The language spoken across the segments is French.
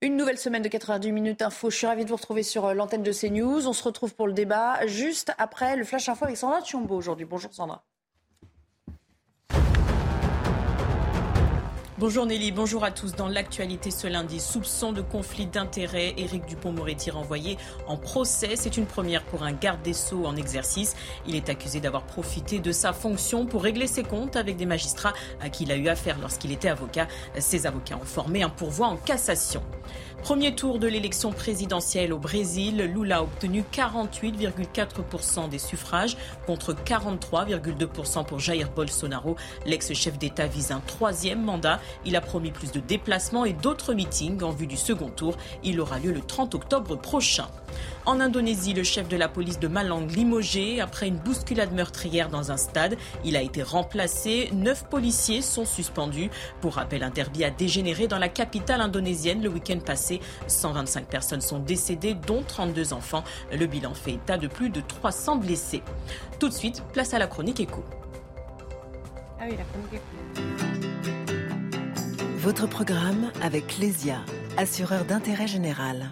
Une nouvelle semaine de 90 minutes info. Je suis ravie de vous retrouver sur euh, l'antenne de CNews. On se retrouve pour le débat juste après le Flash Info avec Sandra Thiombo aujourd'hui. Bonjour Sandra. Bonjour Nelly, bonjour à tous. Dans l'actualité ce lundi, soupçon de conflit d'intérêts. Éric Dupont-Moretti renvoyé en procès. C'est une première pour un garde des Sceaux en exercice. Il est accusé d'avoir profité de sa fonction pour régler ses comptes avec des magistrats à qui il a eu affaire lorsqu'il était avocat. Ses avocats ont formé un pourvoi en cassation. Premier tour de l'élection présidentielle au Brésil, Lula a obtenu 48,4% des suffrages contre 43,2% pour Jair Bolsonaro. L'ex-chef d'État vise un troisième mandat. Il a promis plus de déplacements et d'autres meetings en vue du second tour. Il aura lieu le 30 octobre prochain. En Indonésie, le chef de la police de Malang limogé après une bousculade meurtrière dans un stade. Il a été remplacé. Neuf policiers sont suspendus. Pour rappel, un derby a dégénéré dans la capitale indonésienne le week-end passé. 125 personnes sont décédées, dont 32 enfants. Le bilan fait état de plus de 300 blessés. Tout de suite, place à la chronique écho. Ah oui, la chronique écho. Votre programme avec Clésia, assureur d'intérêt général.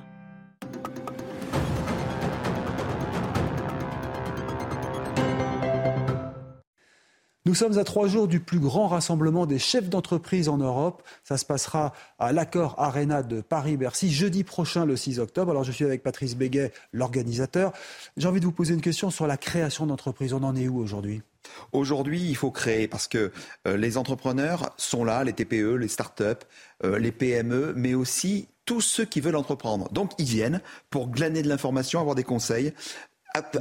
Nous sommes à trois jours du plus grand rassemblement des chefs d'entreprise en Europe. Ça se passera à l'Accord Arena de Paris-Bercy jeudi prochain, le 6 octobre. Alors je suis avec Patrice Béguet, l'organisateur. J'ai envie de vous poser une question sur la création d'entreprises. On en est où aujourd'hui? Aujourd'hui, il faut créer parce que euh, les entrepreneurs sont là, les TPE, les start-up, euh, les PME, mais aussi tous ceux qui veulent entreprendre. Donc, ils viennent pour glaner de l'information, avoir des conseils,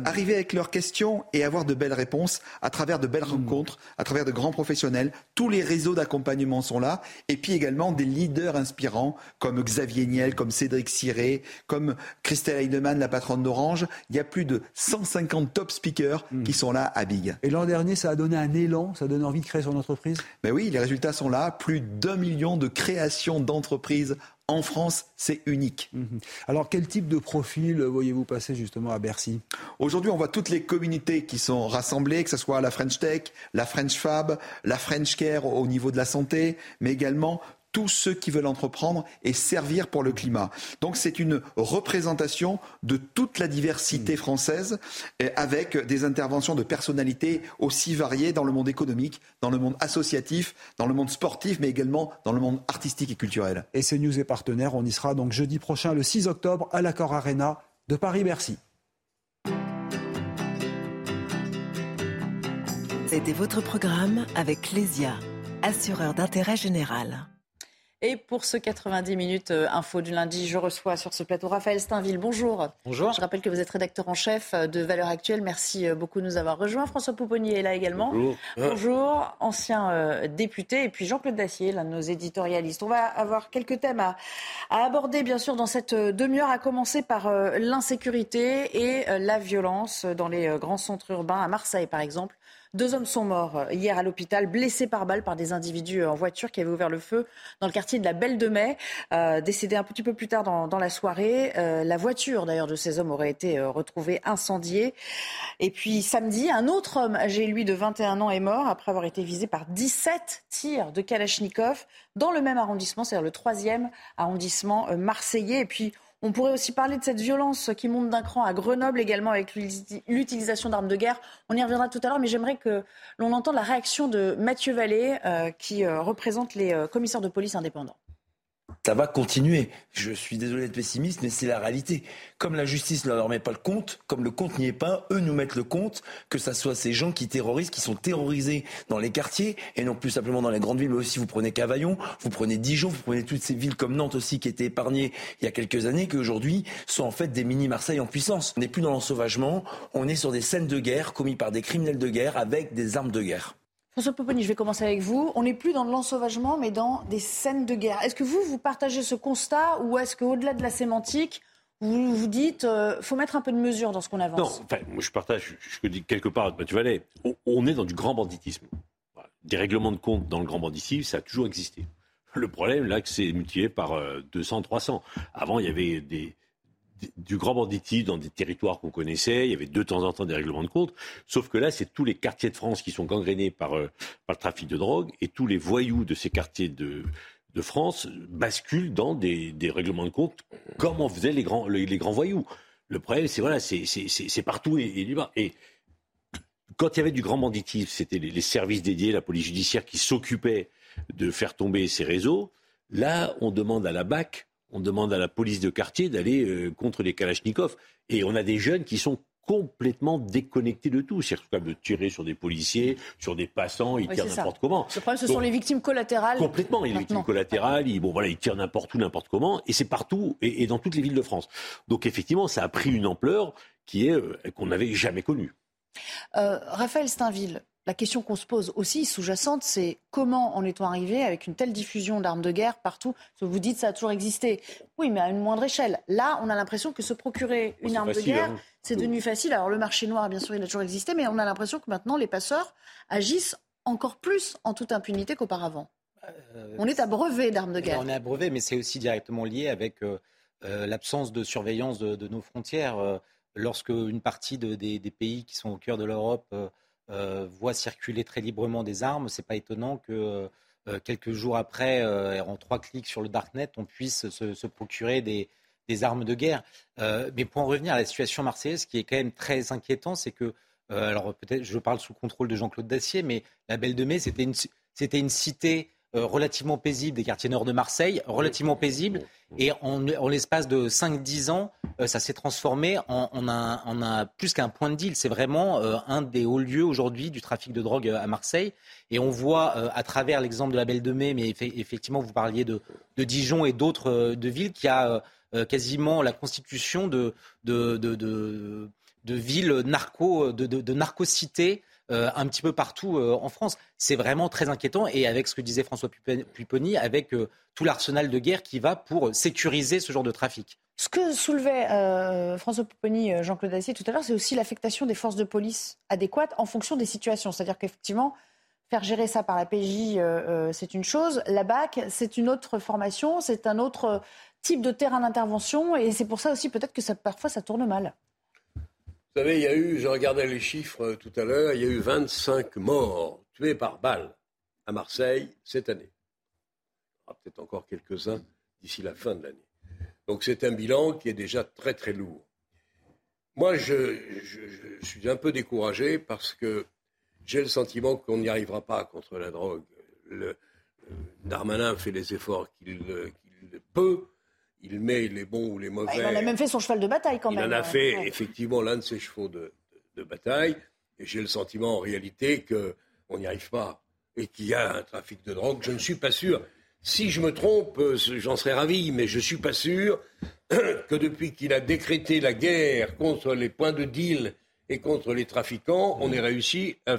arriver avec leurs questions et avoir de belles réponses à travers de belles rencontres, à travers de grands professionnels. Tous les réseaux d'accompagnement sont là. Et puis également des leaders inspirants comme Xavier Niel, comme Cédric Siré, comme Christelle Heidemann, la patronne d'Orange. Il y a plus de 150 top speakers qui sont là à Big. Et l'an dernier, ça a donné un élan, ça a donné envie de créer son entreprise? Ben oui, les résultats sont là. Plus d'un million de créations d'entreprises en France, c'est unique. Mhm. Alors, quel type de profil voyez-vous passer justement à Bercy? Aujourd'hui, on voit toutes les communautés qui sont rassemblées, que ce soit la French Tech, la French Fab, la French Care au niveau de la santé, mais également tous ceux qui veulent entreprendre et servir pour le climat. Donc c'est une représentation de toute la diversité française avec des interventions de personnalités aussi variées dans le monde économique, dans le monde associatif, dans le monde sportif, mais également dans le monde artistique et culturel. Et CNews est partenaire, on y sera donc jeudi prochain, le 6 octobre, à l'Accord Arena de Paris-Bercy. C'était votre programme avec Clésia, assureur d'intérêt général. Et pour ce 90 minutes euh, info du lundi, je reçois sur ce plateau Raphaël Steinville. Bonjour. Bonjour. Je rappelle que vous êtes rédacteur en chef euh, de Valeurs Actuelles. Merci euh, beaucoup de nous avoir rejoints. François Pouponnier est là également. Bonjour. Bonjour, ancien député. Et puis Jean-Claude Dacier, l'un de nos éditorialistes. On va avoir quelques thèmes à, à aborder, bien sûr, dans cette demi-heure, à commencer par l'insécurité et la violence dans les grands centres urbains, à Marseille par exemple. Deux hommes sont morts euh, hier à l'hôpital, blessés par balle par des individus euh, en voiture qui avaient ouvert le feu dans le quartier de la Belle de Mai. Euh, décédés un petit peu plus tard dans, la soirée. la voiture d'ailleurs de ces hommes aurait été retrouvée incendiée. Et puis samedi, un autre homme âgé lui de 21 ans est mort après avoir été visé par 17 tirs de Kalachnikov dans le même arrondissement, c'est-à-dire le troisième arrondissement marseillais. Et puis on pourrait aussi parler de cette violence qui monte d'un cran à Grenoble également avec l'utilisation d'armes de guerre. On y reviendra tout à l'heure, mais j'aimerais que l'on entende la réaction de Mathieu Vallée, euh, qui euh, représente les euh, commissaires de police indépendants ça va continuer. Je suis désolé d'être pessimiste, mais c'est la réalité. Comme la justice ne leur met pas le compte, comme le compte n'y est pas, eux nous mettent le compte, que ce soit ces gens qui terrorisent, qui sont terrorisés dans les quartiers, et non plus simplement dans les grandes villes, mais aussi vous prenez Cavaillon, vous prenez Dijon, vous prenez toutes ces villes comme Nantes aussi qui étaient épargnées il y a quelques années, qui aujourd'hui sont en fait des mini-Marseille en puissance. On n'est plus dans l'ensauvagement, on est sur des scènes de guerre commis par des criminels de guerre avec des armes de guerre. François Poponi, je vais commencer avec vous. On n'est plus dans l'ensauvagement, mais dans des scènes de guerre. Est-ce que vous, vous partagez ce constat ou est-ce qu'au-delà de la sémantique, vous vous dites, euh, faut mettre un peu de mesure dans ce qu'on avance? Non, enfin, moi je partage, je dis quelque part, Mathieu Vallet, on, on est dans du grand banditisme. Des règlements de compte dans le grand banditisme, ça a toujours existé. Le problème, là, c'est multiplié par 200, euh, 300. Avant, il y avait des, du grand banditisme dans des territoires qu'on connaissait. Il y avait de temps en temps des règlements de compte. Sauf que là, c'est tous les quartiers de France qui sont gangrénés par, euh, le trafic de drogue et tous les voyous de ces quartiers de, France basculent dans des, règlements de compte comme on faisait les grands, les, grands voyous. Le problème, c'est voilà, c'est partout et, et, et quand il y avait du grand banditisme, c'était les, services dédiés, la police judiciaire qui s'occupaient de faire tomber ces réseaux. Là, on demande à la BAC, on demande à la police de quartier d'aller euh, contre les Kalachnikovs. Et on a des jeunes qui sont complètement déconnectés de tout. C'est à de tirer sur des policiers, sur des passants, ils tirent n'importe comment. Le problème, ce sont les victimes collatérales. Complètement, les victimes collatérales, ils, bon, voilà, ils tirent n'importe où, n'importe comment, et c'est partout, et, dans toutes les villes de France. Donc effectivement, ça a pris une ampleur qui est euh, qu'on n'avait jamais connue. Euh, Raphaël Steinville, la question qu'on se pose aussi sous-jacente, c'est comment en est-on arrivé avec une telle diffusion d'armes de guerre partout Vous dites ça a toujours existé. Oui, mais à une moindre échelle. Là, on a l'impression que se procurer une arme de guerre, hein. c'est devenu facile. Alors le marché noir, bien sûr, il a toujours existé, mais on a l'impression que maintenant les passeurs agissent encore plus en toute impunité qu'auparavant. Euh, on est abreuvé d'armes de guerre. On est abreuvé, mais c'est aussi directement lié avec euh, euh, l'absence de surveillance de, nos frontières. lorsque une partie des, pays qui sont au cœur de l'Europe euh, voit circuler très librement des armes, c'est pas étonnant que euh, quelques jours après, euh, en trois clics sur le darknet, on puisse se, procurer des, armes de guerre. mais pour en revenir à la situation marseillaise, ce qui est quand même très inquiétant, c'est que, alors peut-être je parle sous contrôle de Jean-Claude Dacier, mais la Belle de Mai, c'était une, c'était une cité euh, relativement paisible des quartiers nord de Marseille, relativement paisible. Et en, l'espace de 5-10 ans, euh, ça s'est transformé en, un, plus qu'un point de deal. C'est vraiment euh, un des hauts lieux aujourd'hui du trafic de drogue à Marseille. Et on voit à travers l'exemple de la Belle de Mai, mais effectivement, vous parliez de, Dijon et d'autres de villes, qui a quasiment la constitution de, de, de, villes narco, de, de, narco-cités euh, un petit peu partout euh, en France. C'est vraiment très inquiétant et avec ce que disait François Pupponi, avec euh, tout l'arsenal de guerre qui va pour sécuriser ce genre de trafic. Ce que soulevait François Pupponi, Jean-Claude Assier tout à l'heure, c'est aussi l'affectation des forces de police adéquates en fonction des situations. C'est-à-dire qu'effectivement, faire gérer ça par la PJ, c'est une chose. La BAC, c'est une autre formation, c'est un autre type de terrain d'intervention. Et c'est pour ça aussi peut-être que parfois ça tourne mal. Vous savez, il y a eu, je regardais les chiffres euh, tout à l'heure, il y a eu 25 morts tués par balle à Marseille cette année. Il y aura peut-être encore quelques-uns d'ici la fin de l'année. Donc c'est un bilan qui est déjà très très lourd. Moi, je, suis un peu découragé parce que j'ai le sentiment qu'on n'y arrivera pas contre la drogue. Le, Darmanin fait les efforts qu'il peut il met les bons ou les mauvais. il en a même fait son cheval de bataille quand même. Il en a fait effectivement l'un de ses chevaux de, bataille. Et j'ai le sentiment en réalité qu'on n'y arrive pas et qu'il y a un trafic de drogue. Je ne suis pas sûr. Si je me trompe, euh, j'en serais ravi, mais je ne suis pas sûr que depuis qu'il a décrété la guerre contre les points de deal et contre les trafiquants, on ait réussi à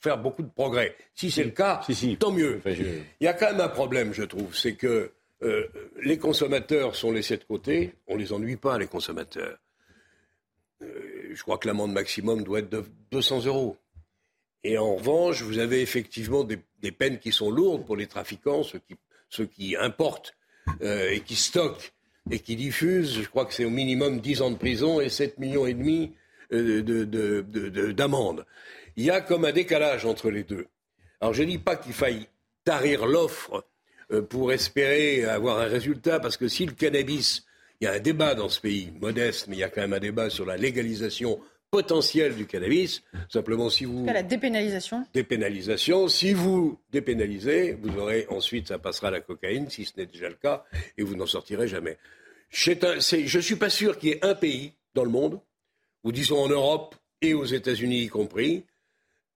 faire beaucoup de progrès. Si c'est le cas, tant mieux. Il y a quand même un problème, je trouve, c'est que euh, les consommateurs sont laissés de côté. On ne les ennuie pas, les consommateurs. Euh, je crois que l'amende maximum doit être de 200 euros. Et en revanche, vous avez effectivement des, peines qui sont lourdes pour les trafiquants, ceux qui, importent euh, et qui stockent et qui diffusent. Je crois que c'est au minimum 10 ans de prison et 7 millions et demi d'amende. Il y a comme un décalage entre les deux. Alors je ne dis pas qu'il faille tarir l'offre pour espérer avoir un résultat, parce que si le cannabis, il y a un débat dans ce pays, modeste, mais il y a quand même un débat sur la légalisation potentielle du cannabis. Simplement, si vous. La dépénalisation. Dépénalisation. Si vous dépénalisez, vous aurez ensuite, ça passera à la cocaïne, si ce n'est déjà le cas, et vous n'en sortirez jamais. Je ne suis pas sûr qu'il y ait un pays dans le monde, ou disons en Europe et aux États-Unis y compris,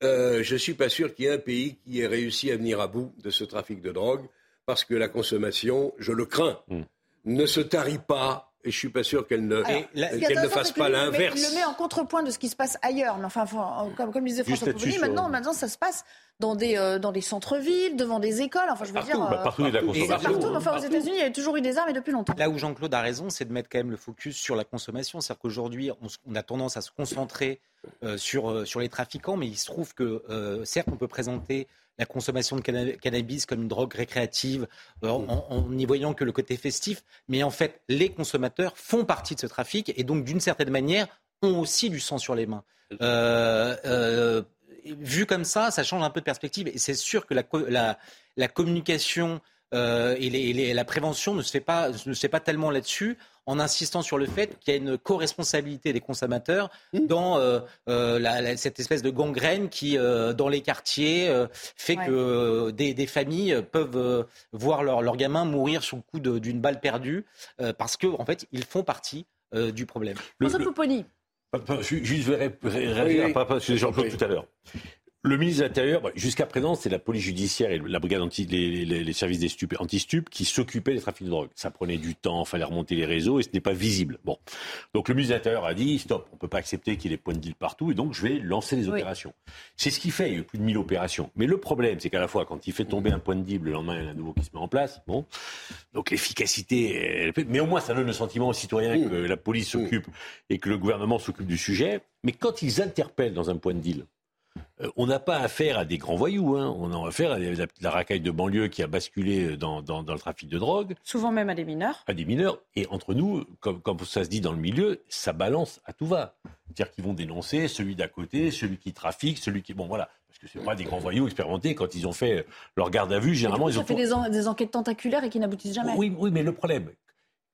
euh, je ne suis pas sûr qu'il y ait un pays qui ait réussi à venir à bout de ce trafic de drogue parce que la consommation, je le crains, hmm. ne se tarit pas et je suis pas sûr qu'elle ne, qu'elle ne fasse pas l'inverse. Il le met en contrepoint de ce qui se passe ailleurs. Mais enfin, comme, comme disait François Pouponi, maintenant, maintenant, ça se passe dans des, euh, dans des centres-villes, devant des écoles. Enfin, je veux dire. Bah, partout, il y a la Partout, enfin, aux États-Unis, il y a toujours eu des armes et depuis longtemps. Là où Jean-Claude a raison, c'est de mettre quand même le focus sur la consommation. C'est-à-dire qu'aujourd'hui, on, a tendance à se concentrer euh, sur, euh, sur les trafiquants, mais il se trouve que, certes, on peut présenter la consommation de cannabis comme une drogue récréative, euh, en, n'y voyant que le côté festif. Mais en fait, les consommateurs font partie de ce trafic et donc, d'une certaine manière, ont aussi du sang sur les mains. Euh, euh, vu comme ça, ça change un peu de perspective. Et c'est sûr que la, la, communication et, la prévention ne se fait pas, ne se fait pas tellement là-dessus en insistant sur le fait qu'il y a une co-responsabilité des consommateurs mmh. dans euh, euh, cette espèce de gangrène qui, euh, dans les quartiers, fait que des, familles peuvent voir leurs leur gamins mourir sous le coup d'une balle perdue parce qu'en en fait, ils font partie du problème. François Pouponi. Juste, je vais réagir à ce que Jean-Claude tout à l'heure. Le ministre de l'Intérieur, bah, jusqu'à présent, c'est la police judiciaire et la brigade anti, les, les, les services des anti-stup qui s'occupaient des trafics de drogue. Ça prenait du temps, fallait remonter les réseaux et ce n'est pas visible. Bon. Donc le ministre de l'Intérieur a dit stop, on ne peut pas accepter qu'il y ait des points de deal partout et donc je vais lancer des opérations. C'est ce qu'il fait, il y a eu plus de 1000 opérations. Mais le problème, c'est qu'à la fois, quand il fait tomber un point de deal, le lendemain, il y en a un nouveau qui se met en place. Bon. Donc l'efficacité, mais au moins ça donne le sentiment aux citoyens que la police s'occupe et que le gouvernement s'occupe du sujet. Mais quand ils interpellent dans un point de deal, on n'a pas affaire à des grands voyous, hein. on a affaire à la, racaille de banlieue qui a basculé dans, le trafic de drogue. Souvent même à des mineurs. À des mineurs. Et entre nous, comme, ça se dit dans le milieu, ça balance à tout va. C'est-à-dire qu'ils vont dénoncer celui d'à côté, celui qui trafique, celui qui... Bon voilà, parce que c'est pas des grands voyous expérimentés. Quand ils ont fait leur garde à vue, généralement, ils ont... fait des, enquêtes tentaculaires et qui n'aboutissent jamais. Oui, oui, mais le problème,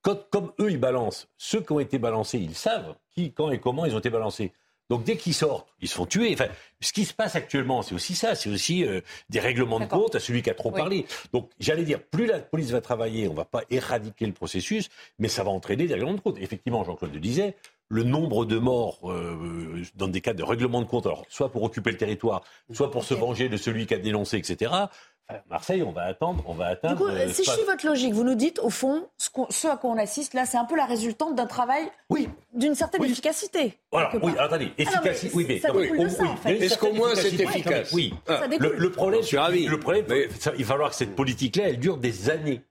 comme eux, ils balancent, ceux qui ont été balancés, ils savent qui, quand et comment ils ont été balancés. Donc dès qu'ils sortent, ils se font tuer. Enfin, ce qui se passe actuellement, c'est aussi ça, c'est aussi euh, des règlements de compte à celui qui a trop parlé. Donc j'allais dire, plus la police va travailler, on ne va pas éradiquer le processus, mais ça va entraîner des règlements de compte. Effectivement, Jean-Claude le disait, le nombre de morts euh, dans des cas de règlement de compte, alors soit pour occuper le territoire, soit pour se venger de celui qui a dénoncé, etc. Marseille, on va attendre, on va atteindre. Du coup, euh, si je suis votre logique, vous nous dites, au fond, ce, à quoi on assiste là, c'est un peu la résultante d'un travail oui. d'une certaine efficacité. Voilà, oui, attendez, ah efficacité, oui, mais. Ça oui, de ça, en fait. Est-ce qu'au moins c'est efficace Oui. le, problème, je suis ravi. Le problème, il va falloir que cette politique-là, elle dure des années.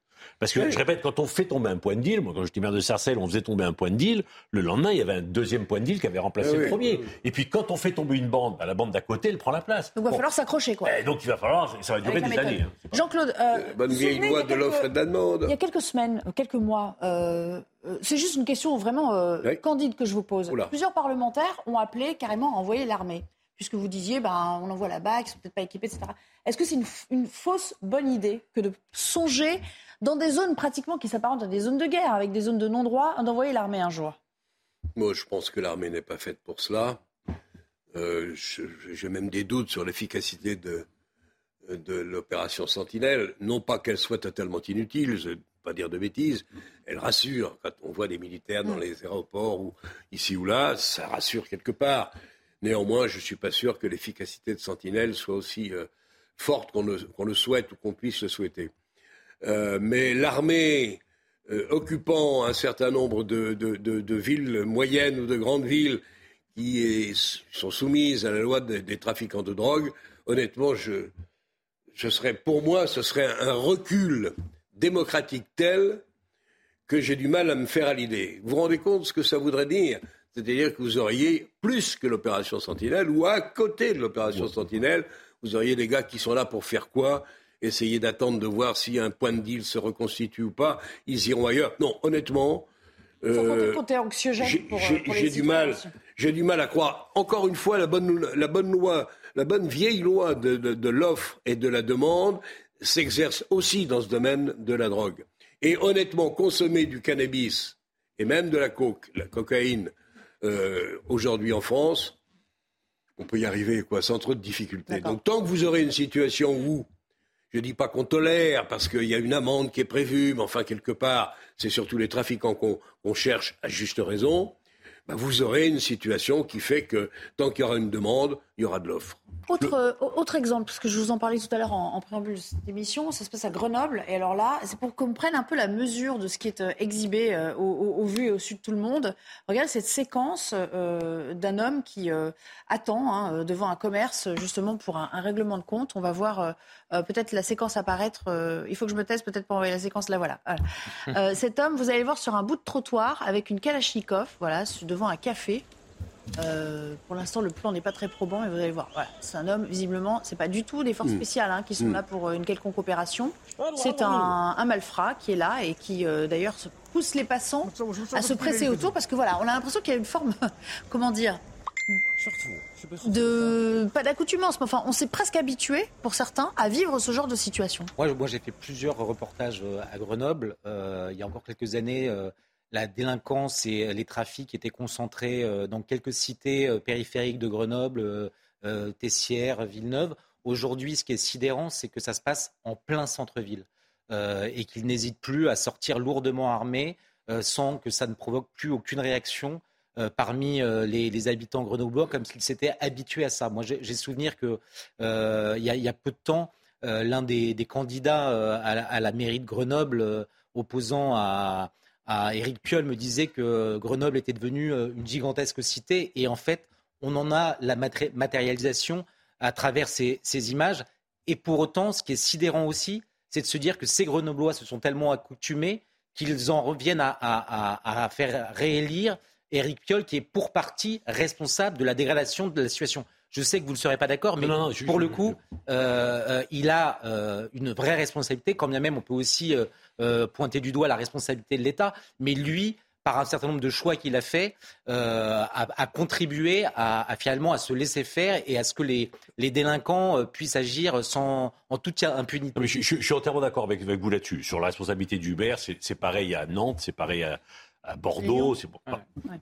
Parce que, je répète, quand on fait tomber un point de deal, moi quand j'étais maire de Sarcelles, on faisait tomber un point de deal, le lendemain, il y avait un deuxième point de deal qui avait remplacé le premier. Et puis quand on fait tomber une bande, bah, la bande d'à côté, elle prend la place. Donc il va falloir s'accrocher, quoi. Eh, donc il va falloir, ça va durer des années. Hein, Jean-Claude, euh, bonne vieille loi de l'offre et de la demande. Il y a quelques semaines, quelques mois, euh, euh, c'est juste une question vraiment candide que je vous pose. Plusieurs parlementaires ont appelé carrément à envoyer l'armée puisque vous disiez, ben, on envoie la BAC, ils sont peut-être pas équipés, etc. Est-ce que c'est une, fausse bonne idée que de songer dans des zones pratiquement qui s'apparentent à des zones de guerre, avec des zones de non-droit, d'envoyer l'armée un jour? Moi, je pense que l'armée n'est pas faite pour cela. Euh, j'ai même des doutes sur l'efficacité de, de l'opération Sentinelle. Non pas qu'elle soit totalement inutile, je ne vais pas dire de bêtises. Elle rassure. Quand on voit des militaires dans mm. les aéroports ou ici ou là, ça rassure quelque part. Néanmoins, je ne suis pas sûr que l'efficacité de Sentinelle soit aussi euh, forte qu'on le, souhaite ou qu'on puisse le souhaiter. Euh, mais l'armée euh, occupant un certain nombre de, villes moyennes ou de grandes villes qui sont soumises à la loi des, trafiquants de drogue, honnêtement, je, serais, pour moi, ce serait un recul démocratique tel que j'ai du mal à me faire à l'idée. Vous vous rendez compte ce que ça voudrait dire? C'est-à-dire que vous auriez plus que l'opération Sentinelle ou à côté de l'opération Sentinelle, vous auriez des gars qui sont là pour faire quoi? Essayer d'attendre de voir si un point de deal se reconstitue ou pas. Ils iront ailleurs. Non, honnêtement. Euh, j'ai du mal, j'ai du mal à croire. Encore une fois, la bonne, la bonne loi, la bonne vieille loi de, de, l'offre et de la demande s'exerce aussi dans ce domaine de la drogue. Et honnêtement, consommer du cannabis et même de la coke, la cocaïne, euh, aujourd'hui en France, on peut y arriver quoi, sans trop de difficultés. Donc tant que vous aurez une situation où je ne dis pas qu'on tolère, parce qu'il y a une amende qui est prévue, mais enfin, quelque part, c'est surtout les trafiquants qu'on cherche à juste raison. Bah, vous aurez une situation qui fait que tant qu'il y aura une demande, il y aura de l'offre. Autre, euh, autre exemple, parce que je vous en parlais tout à l'heure en, préambule de cette émission, ça se passe à Grenoble. Et alors là, c'est pour qu'on prenne un peu la mesure de ce qui est euh, exhibé euh, au, vu et au sud de tout le monde. Regardez cette séquence d'un homme qui attend hein, devant un commerce justement pour un, règlement de compte. On va voir peut-être la séquence apparaître. il faut que je me teste peut-être pour envoyer la séquence. Là, voilà. cet homme, vous allez le voir sur un bout de trottoir avec une Kalachnikov, voilà, devant un café. Euh, pour l'instant, le plan n'est pas très probant, mais vous allez voir. c'est un homme, visiblement, c'est pas du tout des forces mm. spéciales hein, qui sont mm. là pour euh, une quelconque opération. C'est un, malfrat qui est là et qui, euh, d'ailleurs, pousse les passants à se presser autour parce que voilà, on a l'impression qu'il y a une forme, comment dire, de pas d'accoutumance, mais enfin, on s'est presque habitué, pour certains, à vivre ce genre de situation. Moi, moi j'ai fait plusieurs reportages à Grenoble. Euh, il y a encore quelques années, euh, la délinquance et les trafics étaient concentrés dans quelques cités périphériques de Grenoble, Tessières, Villeneuve. Aujourd'hui, ce qui est sidérant, c'est que ça se passe en plein centre-ville et qu'ils n'hésitent plus à sortir lourdement armés sans que ça ne provoque plus aucune réaction euh, parmi euh, les, habitants grenoblois comme s'ils s'étaient habitués à ça. Moi, j'ai souvenir qu'il euh, y, a peu de temps, l'un des, candidats à la, mairie de Grenoble, opposant à, à Éric Piolle, me disait que Grenoble était devenue une gigantesque cité. Et en fait, on en a la matérialisation à travers ces, images. Et pour autant, ce qui est sidérant aussi, c'est de se dire que ces Grenoblois se sont tellement accoutumés qu'ils en reviennent à, à faire réélire Éric Piolle qui est pour partie responsable de la dégradation de la situation. Je sais que vous ne serez pas d'accord, mais pour le coup, euh, euh, il a euh, une vraie responsabilité, quand bien même on peut aussi pointer du doigt la responsabilité de l'État. Mais lui, par un certain nombre de choix qu'il a fait, a, contribué à, finalement à se laisser faire et à ce que les, les délinquants puissent agir sans, en toute impunité. je, suis entièrement d'accord avec, avec, vous là-dessus. Sur la responsabilité du maire, c'est pareil à Nantes, c'est pareil à, à Bordeaux. C'est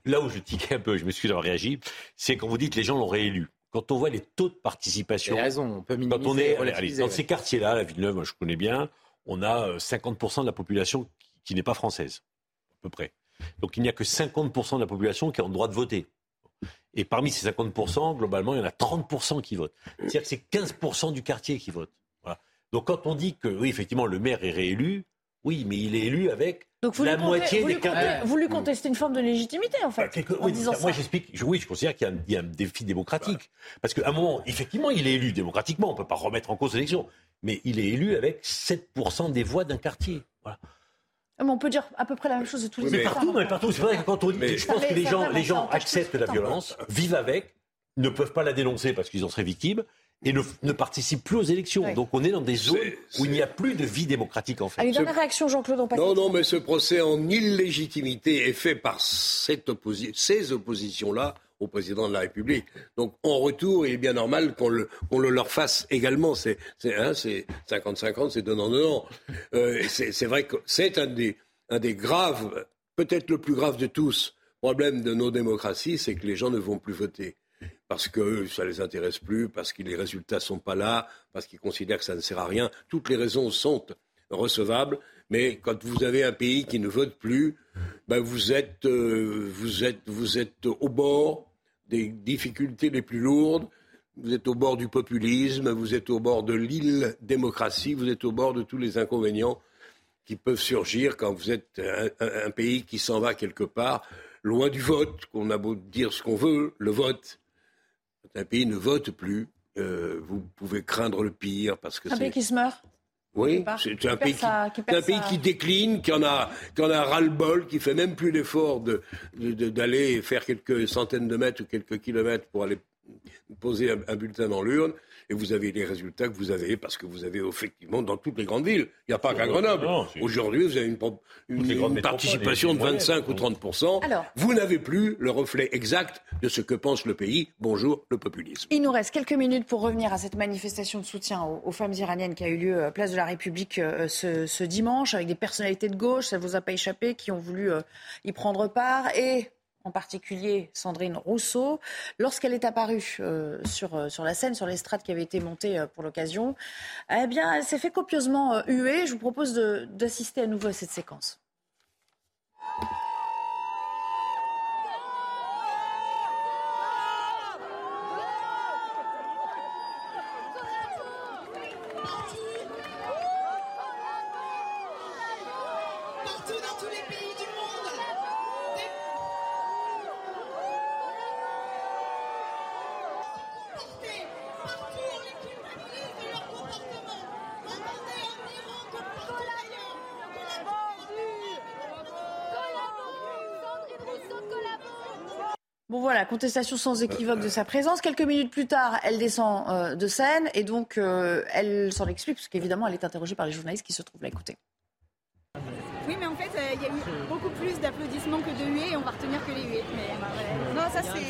Là où je tique un peu, je m'excuse d'avoir réagi, c'est quand vous dites que les gens l'ont réélu. Quand on voit les taux de participation. raison, on peut Quand on est dans ces quartiers-là, la Villeneuve, moi, je connais bien, on a 50% euh, de la population qui, n'est pas française, à peu près. Donc il n'y a que 50% de la population qui a le droit de voter. Et parmi ces 50%, globalement, il y en a 30% qui votent. C'est-à-dire que c'est 15% du quartier qui vote. Donc quand on dit que, oui, effectivement, le maire est réélu, oui, mais il est élu avec la moitié des candidats. Vous lui contestez une forme de légitimité, en fait. Bah, oui, moi, j'explique. Oui, je considère qu'il y, a un défi démocratique. Parce qu'à un moment, effectivement, il est élu démocratiquement. On ne peut pas remettre en cause l'élection. Mais il est élu avec 7% des voix d'un quartier. Voilà. Mais on peut dire à peu près la même chose de tous les mais partout, mais partout. C'est vrai que quand on dit, je pense que les gens, les gens acceptent la violence, vivent avec, ne peuvent pas la dénoncer parce qu'ils en seraient victimes, et ne, participe plus aux élections. Donc on est dans des zones où il n'y a plus de vie démocratique en fait. une dernière réaction, Jean-Claude Non, non, mais ce procès en illégitimité est fait par cette ces oppositions-là au président de la République. Donc en retour, il est bien normal qu'on le, le, leur fasse également. C'est 50-50, c'est donnant-donnant. Euh, c'est vrai que c'est un des, un des graves, peut-être le plus grave de tous, problèmes de nos démocraties, c'est que les gens ne vont plus voter parce que ça ne les intéresse plus, parce que les résultats ne sont pas là, parce qu'ils considèrent que ça ne sert à rien. Toutes les raisons sont recevables, mais quand vous avez un pays qui ne vote plus, ben vous, êtes, euh, vous, êtes, vous êtes au bord des difficultés les plus lourdes, vous êtes au bord du populisme, vous êtes au bord de l'île démocratie, vous êtes au bord de tous les inconvénients qui peuvent surgir quand vous êtes un pays qui s'en va quelque part, loin du vote, qu'on a beau dire ce qu'on veut, le vote un pays ne vote plus, euh, vous pouvez craindre le pire parce que un pays qui se meurt? Oui, c'est un, pays qui, un pays qui décline, qui en a, qui en a ras-le-bol, qui fait même plus l'effort d'aller de, faire quelques centaines de mètres ou quelques kilomètres pour aller poser un bulletin dans l'urne et vous avez les résultats que vous avez parce que vous avez effectivement dans toutes les grandes villes. Il n'y a pas qu'à Grenoble. Aujourd'hui, vous avez une, participation de 25 ou 30% Vous n'avez plus le reflet exact de ce que pense le pays. Bonjour le populisme. Il nous reste quelques minutes pour revenir à cette manifestation de soutien aux, femmes iraniennes qui a eu lieu à Place de la République euh, ce, dimanche avec des personnalités de gauche, ça ne vous a pas échappé, qui ont voulu euh, y prendre part et en particulier Sandrine Rousseau, lorsqu'elle est apparue euh, sur, euh, sur la scène, sur l'estrade qui avait été montée euh, pour l'occasion, eh bien, elle s'est fait copieusement huer. Je vous propose d'assister à nouveau à cette séquence. Contestation sans équivoque de sa présence. Quelques minutes plus tard, elle descend euh, de scène et donc euh, elle s'en explique parce qu'évidemment elle est interrogée par les journalistes qui se trouvent là. Écoutez. Plus d'applaudissements que de huées et on va retenir que les huées. Mais euh, non, ça c'est.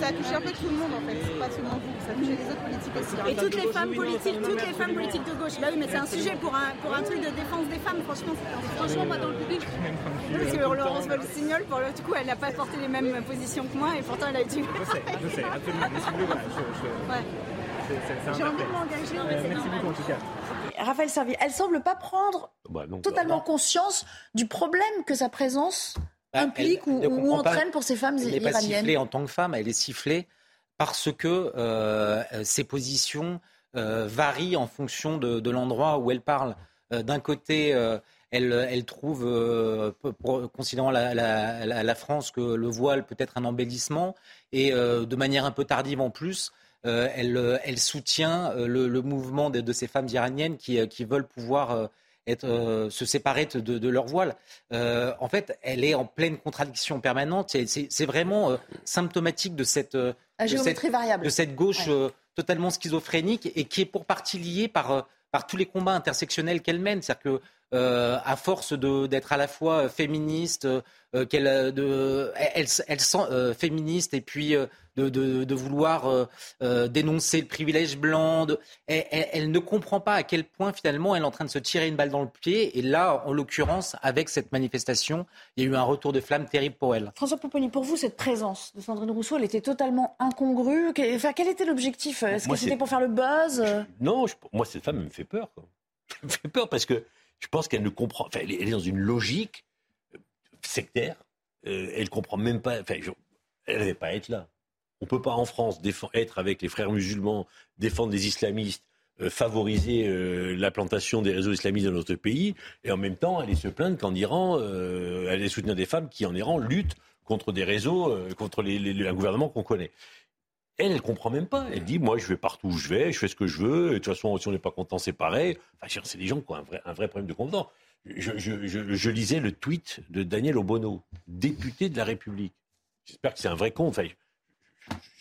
Ça a touché un peu tout le monde en fait, c'est pas seulement vous, ça a touché les autres politiques aussi. Et toutes les femmes politiques, toutes les femmes politiques de gauche. Bah oui, mais c'est un sujet pour un, pour un truc de défense des femmes, franchement, franchement pas dans le public. Parce que Laurence Volsignol, pour le coup, elle n'a pas porté les mêmes positions que moi et pourtant elle a été. Je sais, je sais, absolument. Ouais. J'ai envie de m'engager. Euh, merci beaucoup en tout cas. Raphaël Servi, elle semble pas prendre bah, totalement conscience du problème que sa présence bah, implique ou, entraîne pour ces femmes elle iraniennes. Elle n'est pas sifflée en tant que femme, elle est sifflée parce que euh, ses positions euh, varient en fonction de, l'endroit où elle parle. Euh, d'un côté, elle, elle, trouve, considérant la, la, France, que le voile peut être un embellissement, et de manière un peu tardive en plus, elle, elle, soutient le, mouvement de, de, ces femmes iraniennes qui, qui veulent pouvoir être, euh, se séparer de, leur voile. Euh, en fait, elle est en pleine contradiction permanente. C'est vraiment euh, symptomatique de cette, de cette, variable. de cette gauche totalement schizophrénique et qui est pour partie liée par, par tous les combats intersectionnels qu'elle mène. C'est-à-dire que à force d'être à la fois féministe, qu'elle, elle, elle, sent féministe et puis de, vouloir euh, euh, dénoncer le privilège blanc. Elle, ne comprend pas à quel point finalement elle est en train de se tirer une balle dans le pied. Et là, en l'occurrence, avec cette manifestation, il y a eu un retour de flamme terrible pour elle. François Pouponi, pour vous, cette présence de Sandrine Rousseau, elle était totalement incongrue. Enfin, quel était l'objectif? Est-ce que c'était pour faire le buzz? Non, moi, cette femme me fait peur. Elle me fait peur parce que je pense qu'elle ne comprend. Enfin, elle est dans une logique euh, sectaire. elle comprend même pas. Enfin, elle n'avait pas être là. On ne peut pas en France être avec les frères musulmans, défendre les islamistes, euh, favoriser euh, l'implantation des réseaux islamistes dans notre pays, et en même temps aller se plaindre qu'en Iran, euh, aller soutenir des femmes qui en Iran luttent contre des réseaux, contre les, un gouvernement qu'on connaît. Elle, elle comprend même pas. Elle dit, moi, je vais partout où je vais, je fais ce que je veux. Et de toute façon, si on n'est pas content, c'est pareil. Enfin, c'est des gens qui ont un vrai, un vrai problème de contenance. Je, je, lisais le tweet de Daniel Obono, député de la République. J'espère que c'est un vrai con. Enfin,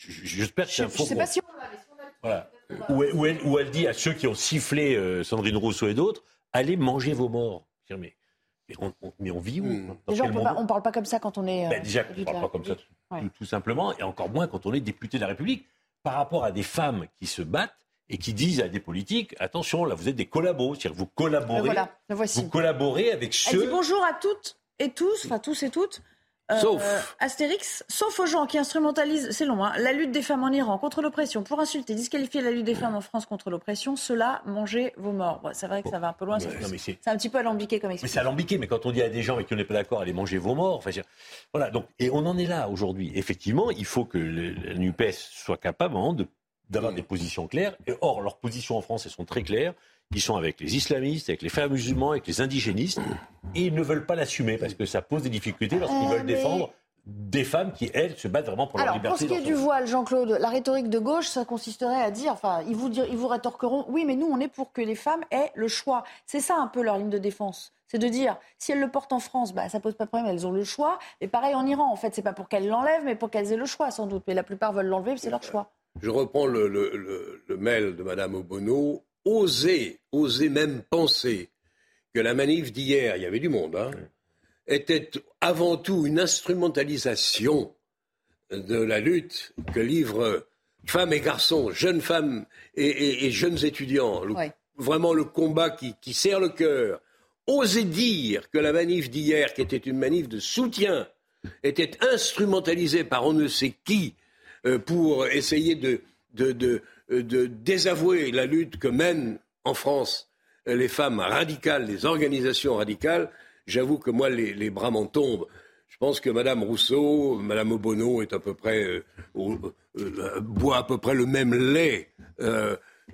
J'espère que c'est un faux. Je sais pas si on voilà. Où, elle, où, elle, dit à ceux qui ont sifflé euh, Sandrine Rousseau et d'autres, allez manger vos morts. Mais, mais, on, mais on, vit où hmm. Déjà, on ne parle pas comme ça quand on est. Ben, déjà, on ne parle pas comme ça, tout, simplement, et encore moins quand on est député de la République, par rapport à des femmes qui se battent et qui disent à des politiques attention, là, vous êtes des collabos, c'est-à-dire vous collaborez, vous collaborez avec ceux. Elle dit bonjour à toutes et tous, enfin tous et toutes, euh, sauf. Astérix, sauf aux gens qui instrumentalisent, c'est long, hein, la lutte des femmes en Iran contre l'oppression pour insulter, disqualifier la lutte des femmes en France contre l'oppression, cela, mangez vos morts. c'est vrai que ça va un peu loin. c'est un petit peu alambiqué comme expression. Mais c'est alambiqué, mais quand on dit à des gens avec qui on n'est pas d'accord, allez manger vos morts. Enfin, voilà, donc, et on en est là aujourd'hui. Effectivement, il faut que la NUPES soit capable hein, d'avoir des positions claires. Et or, leurs positions en France, elles sont très claires. Ils sont avec les islamistes, avec les frères musulmans, avec les indigénistes, et ils ne veulent pas l'assumer parce que ça pose des difficultés lorsqu'ils euh, veulent défendre des femmes qui, elles, se battent vraiment pour leur liberté. Pour ce qui est du voile, Jean-Claude, la rhétorique de gauche, ça consisterait à dire, enfin, ils vous, ils vous rétorqueront, oui, mais nous, on est pour que les femmes aient le choix. C'est ça un peu leur ligne de défense. C'est de dire, si elles le portent en France, bah, ça pose pas de problème, elles ont le choix. Et pareil en Iran, en fait, c'est pas pour qu'elles l'enlèvent, mais pour qu'elles aient le choix, sans doute. Mais la plupart veulent l'enlever, c'est leur choix. Je reprends le, le, le mail de Mme Obono oser, oser même penser que la manif d'hier, il y avait du monde, hein, était avant tout une instrumentalisation de la lutte que livrent femmes et garçons, jeunes femmes et, jeunes étudiants. Vraiment le combat qui, qui serre le cœur. Oser dire que la manif d'hier, qui était une manif de soutien, était instrumentalisée par on ne sait qui euh, pour essayer de, de, euh, de désavouer la lutte que mènent en France euh, les femmes radicales, les organisations radicales, j'avoue que moi, les, bras m'en tombent. Je pense que Mme Rousseau, Mme Obono est à peu près, euh, boit à peu près le même lait.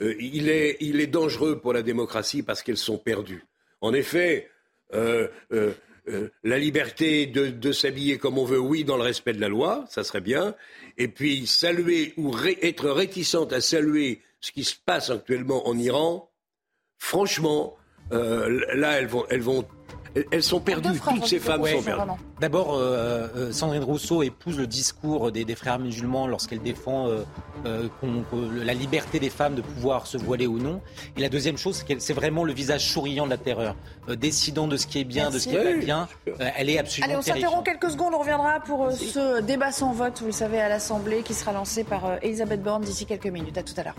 il, est, il, est, dangereux pour la démocratie parce qu'elles sont perdues. En effet, la liberté de, s'habiller comme on veut, oui, dans le respect de la loi, ça serait bien. Et puis saluer ou être réticente à saluer ce qui se passe actuellement en Iran, franchement, euh, là, elles vont elles sont perdues. Toutes ces femmes sont perdues. D'abord, euh, euh, Sandrine Rousseau épouse le discours des, frères musulmans lorsqu'elle défend euh, la liberté des femmes de pouvoir se voiler ou non. Et la deuxième chose, c'est c'est vraiment le visage souriant de la terreur, décidant de ce qui est bien, de ce qui n'est pas bien. elle est absolument Allez, on s'interrompt quelques secondes. On reviendra pour ce débat sans vote, vous le savez, à l'Assemblée, qui sera lancé par Elisabeth Borne d'ici quelques minutes. À tout à l'heure.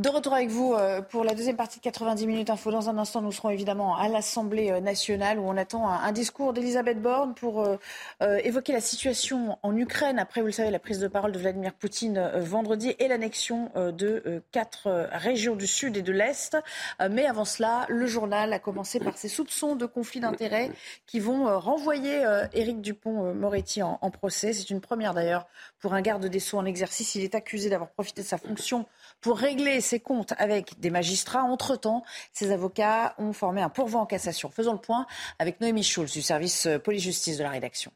De retour avec vous euh, pour la deuxième partie de 90 minutes info. Dans un instant, nous serons évidemment à l'Assemblée euh, nationale où on attend un, discours d'Elisabeth Borne pour euh, évoquer la situation en Ukraine après, vous le savez, la prise de parole de Vladimir Poutine vendredi et l'annexion de quatre régions du sud et de l'est. mais avant cela, le journal a commencé par ses soupçons de conflit d'intérêts qui vont renvoyer Éric Dupont-Moretti en procès. C'est une première d'ailleurs pour un garde des Sceaux en exercice. Il est accusé d'avoir profité de sa fonction pour régler ses comptes avec des magistrats. Entre-temps, ses avocats ont formé un pourvoi en cassation. Faisons le point avec Noémie Schulz du service police-justice de la rédaction.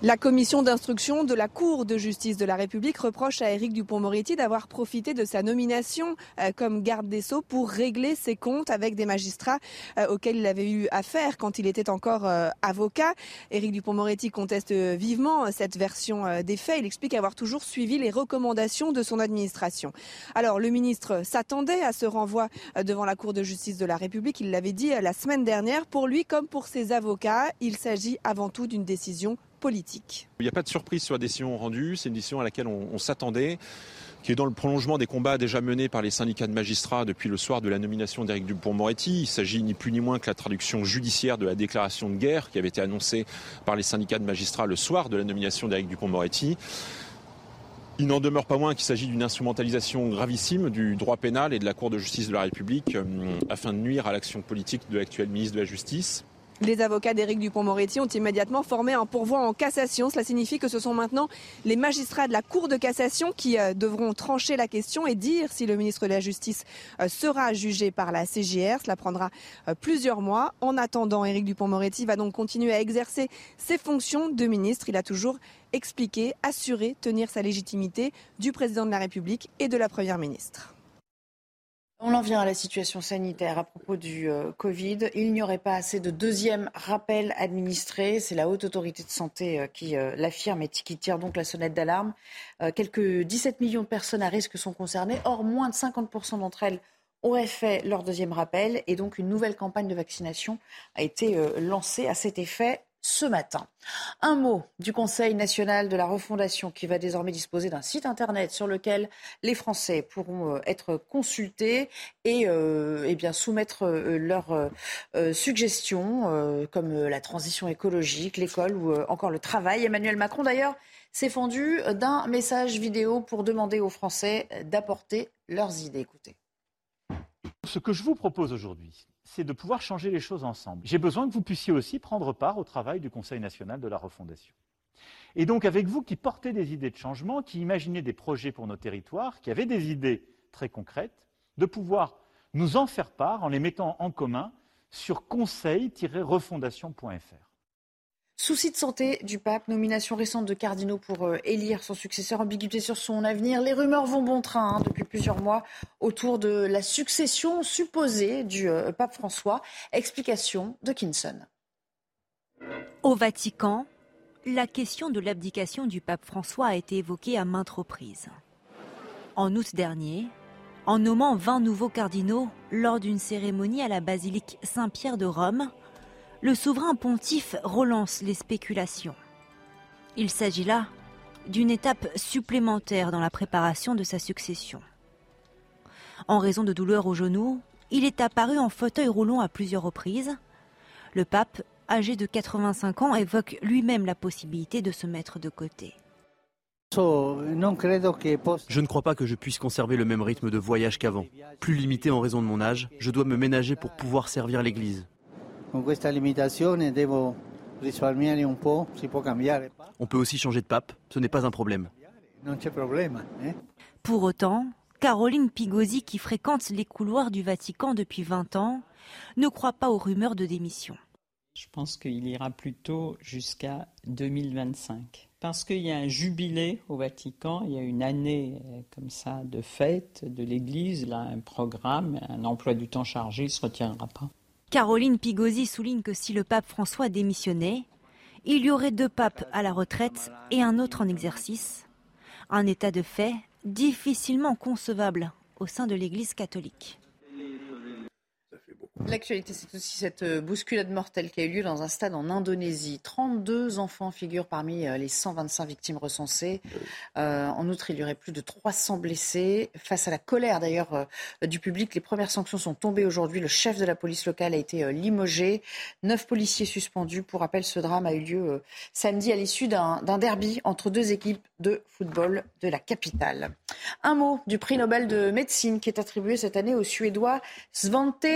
La commission d'instruction de la Cour de justice de la République reproche à Éric Dupont-Moretti d'avoir profité de sa nomination euh, comme garde des Sceaux pour régler ses comptes avec des magistrats euh, auxquels il avait eu affaire quand il était encore euh, avocat. Éric Dupont-Moretti conteste vivement cette version des faits. Il explique avoir toujours suivi les recommandations de son administration. Alors, le ministre s'attendait à ce renvoi devant la Cour de justice de la République. Il l'avait dit la semaine dernière. Pour lui, comme pour ses avocats, il s'agit avant tout d'une décision Il n'y a pas de surprise sur la décision rendue, c'est une décision à laquelle on, s'attendait qui est dans le prolongement des combats déjà menés par les syndicats de magistrats depuis le soir de la nomination d'Éric Dupont-Moretti. Il s'agit ni plus ni moins que la traduction judiciaire de la déclaration de guerre qui avait été annoncée par les syndicats de magistrats le soir de la nomination d'Éric Dupont-Moretti. Il n'en demeure pas moins qu'il s'agit d'une instrumentalisation gravissime du droit pénal et de la Cour de justice de la République euh, afin de nuire à l'action politique de l'actuel ministre de la Justice. Les avocats d'Éric Dupont-Moretti ont immédiatement formé un pourvoi en cassation. Cela signifie que ce sont maintenant les magistrats de la Cour de cassation qui euh, devront trancher la question et dire si le ministre de la Justice euh, sera jugé par la CJR. Cela prendra euh, plusieurs mois. En attendant, Éric Dupont-Moretti va donc continuer à exercer ses fonctions de ministre. Il a toujours expliqué, assuré tenir sa légitimité du président de la République et de la Première ministre. On en vient à la situation sanitaire à propos du euh, Covid. Il n'y aurait pas assez de deuxième rappel administré. C'est la haute autorité de santé euh, qui euh, l'affirme et qui tire donc la sonnette d'alarme. quelques 17 millions de personnes à risque sont concernées. Or, moins de 50% d'entre elles auraient fait leur deuxième rappel. Et donc, une nouvelle campagne de vaccination a été lancée à cet effet ce matin. Un mot du Conseil national de la refondation qui va désormais disposer d'un site internet sur lequel les Français pourront euh, être consultés et, euh, bien soumettre euh, leurs suggestions comme la transition écologique, l'école ou encore le travail. Emmanuel Macron d'ailleurs s'est fendu d'un message vidéo pour demander aux Français d'apporter leurs idées. Écoutez. Ce que je vous propose aujourd'hui, c'est de pouvoir changer les choses ensemble. J'ai besoin que vous puissiez aussi prendre part au travail du Conseil national de la refondation. Et donc avec vous qui portez des idées de changement, qui imaginez des projets pour nos territoires, qui avez des idées très concrètes, de pouvoir nous en faire part en les mettant en commun sur conseil-refondation.fr. Souci de santé du pape, nomination récente de cardinaux pour euh, élire son successeur, ambiguïté sur son avenir. Les rumeurs vont bon train hein, depuis plusieurs mois autour de la succession supposée du euh, pape François. Explication de Kinson. Au Vatican, la question de l'abdication du pape François a été évoquée à maintes reprises. En août dernier, en nommant 20 nouveaux cardinaux lors d'une cérémonie à la basilique Saint-Pierre de Rome, le souverain pontife relance les spéculations. Il s'agit là d'une étape supplémentaire dans la préparation de sa succession. En raison de douleurs au genou, il est apparu en fauteuil roulant à plusieurs reprises. Le pape, âgé de 85 ans, évoque lui-même la possibilité de se mettre de côté. Je ne crois pas que je puisse conserver le même rythme de voyage qu'avant. Plus limité en raison de mon âge, je dois me ménager pour pouvoir servir l'Église. On peut aussi changer de pape, ce n'est pas un problème. Eh? Pour autant, Caroline Pigosi, qui fréquente les couloirs du Vatican depuis 20 ans, ne croit pas aux rumeurs de démission. Je pense qu'il ira plutôt jusqu'à 2025. Parce qu'il y a un jubilé au Vatican, il y a une année euh, comme ça de fête de l'Église, là un programme, un emploi du temps chargé, il ne se retirera pas. Caroline Pigosi souligne que si le pape François démissionnait, il y aurait deux papes à la retraite et un autre en exercice. Un état de fait difficilement concevable au sein de l'Église catholique. L'actualité, c'est aussi cette euh, bousculade mortelle qui a eu lieu dans un stade en Indonésie. 32 enfants figurent parmi euh, les 125 victimes recensées. Euh, en outre, il y aurait plus de 300 blessés. Face à la colère d'ailleurs du public, les premières sanctions sont tombées aujourd'hui. Le chef de la police locale a été limogé. Neuf policiers suspendus. Pour rappel, ce drame a eu lieu samedi à l'issue d'un derby entre deux équipes de football de la capitale. Un mot du prix Nobel de médecine qui est attribué cette année au Suédois Svante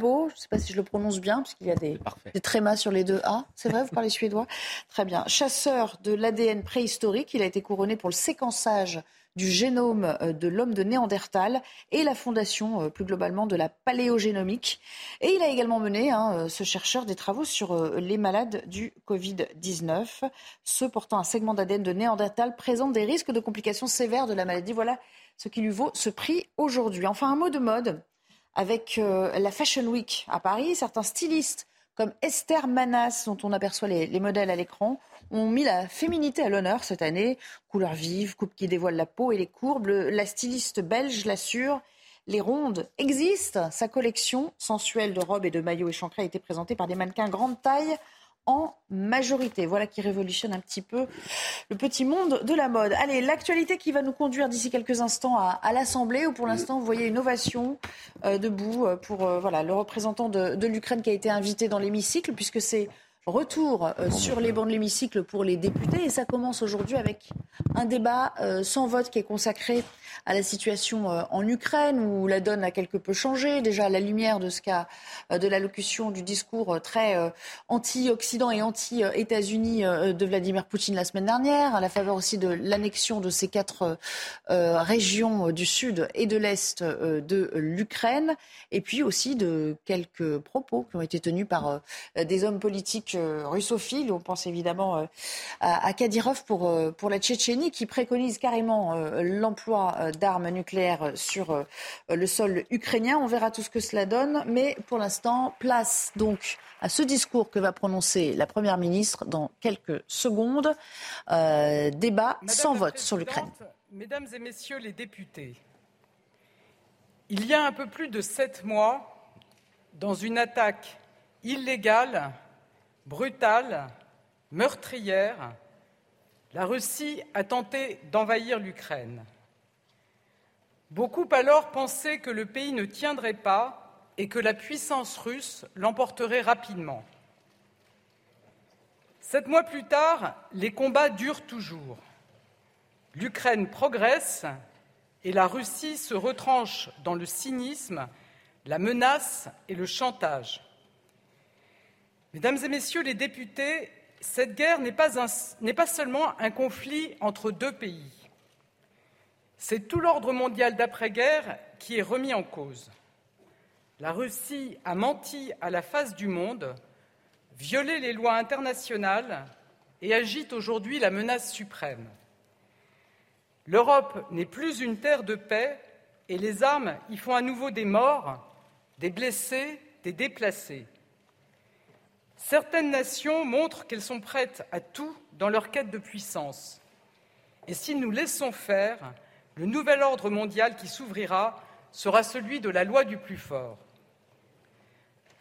Je ne sais pas si je le prononce bien, parce qu'il y a des, des, trémas sur les deux A. C'est vrai, vous parlez suédois? Très bien. Chasseur de l'ADN préhistorique, il a été couronné pour le séquençage du génome euh, de l'homme de Néandertal et la fondation euh, plus globalement de la paléogénomique. Et il a également mené, hein, euh, ce chercheur, des travaux sur les malades du Covid-19. Ceux portant un segment d'ADN de Néandertal présentent des risques de complications sévères de la maladie. Voilà ce qui lui vaut ce prix aujourd'hui. Enfin, un mot de mode avec euh, la Fashion Week à Paris. Certains stylistes comme Esther Manas, dont on aperçoit les, modèles à l'écran, ont mis la féminité à l'honneur cette année. Couleurs vives, coupe qui dévoile la peau et les courbes. la styliste belge l'assure. Les rondes existent. Sa collection sensuelle de robes et de maillots échancrés a été présentée par des mannequins grande taille en majorité. Voilà qui révolutionne un petit peu le petit monde de la mode. Allez, l'actualité qui va nous conduire d'ici quelques instants à, l'Assemblée, où pour l'instant vous voyez une ovation euh, debout euh, pour euh, le représentant de l'Ukraine qui a été invité dans l'hémicycle, puisque c'est retour sur les bancs de l'hémicycle pour les députés. Et ça commence aujourd'hui avec un débat sans vote qui est consacré à la situation euh, en Ukraine où la donne a quelque peu changé. Déjà à la lumière de ce cas euh, de l'allocution du discours euh, très anti-Occident et anti-États-Unis de Vladimir Poutine la semaine dernière, à la faveur aussi de l'annexion de ces quatre régions du sud et de l'est de l'Ukraine, et puis aussi de quelques propos qui ont été tenus par des hommes politiques russophiles. On pense évidemment à Kadyrov pour, pour la Tchétchénie qui préconise carrément l'emploi d'armes nucléaires sur euh, le sol ukrainien. On verra tout ce que cela donne. Mais pour l'instant, place donc à ce discours que va prononcer la Première ministre dans quelques secondes. Euh, débat sans vote sur l'Ukraine. Mesdames et Messieurs les députés, il y a un peu plus de sept mois, dans une attaque illégale, brutale, meurtrière, la Russie a tenté d'envahir l'Ukraine. Beaucoup alors pensaient que le pays ne tiendrait pas et que la puissance russe l'emporterait rapidement. Sept mois plus tard, les combats durent toujours. L'Ukraine progresse et la Russie se retranche dans le cynisme, la menace et le chantage. Mesdames et Messieurs les députés, cette guerre n'est pas, seulement un conflit entre deux pays. C'est tout l'ordre mondial d'après-guerre qui est remis en cause. La Russie a menti à la face du monde, violé les lois internationales et agite aujourd'hui la menace suprême. L'Europe n'est plus une terre de paix et les armes y font à nouveau des morts, des blessés, des déplacés. Certaines nations montrent qu'elles sont prêtes à tout dans leur quête de puissance. Et si nous laissons faire, le nouvel ordre mondial qui s'ouvrira sera celui de la loi du plus fort.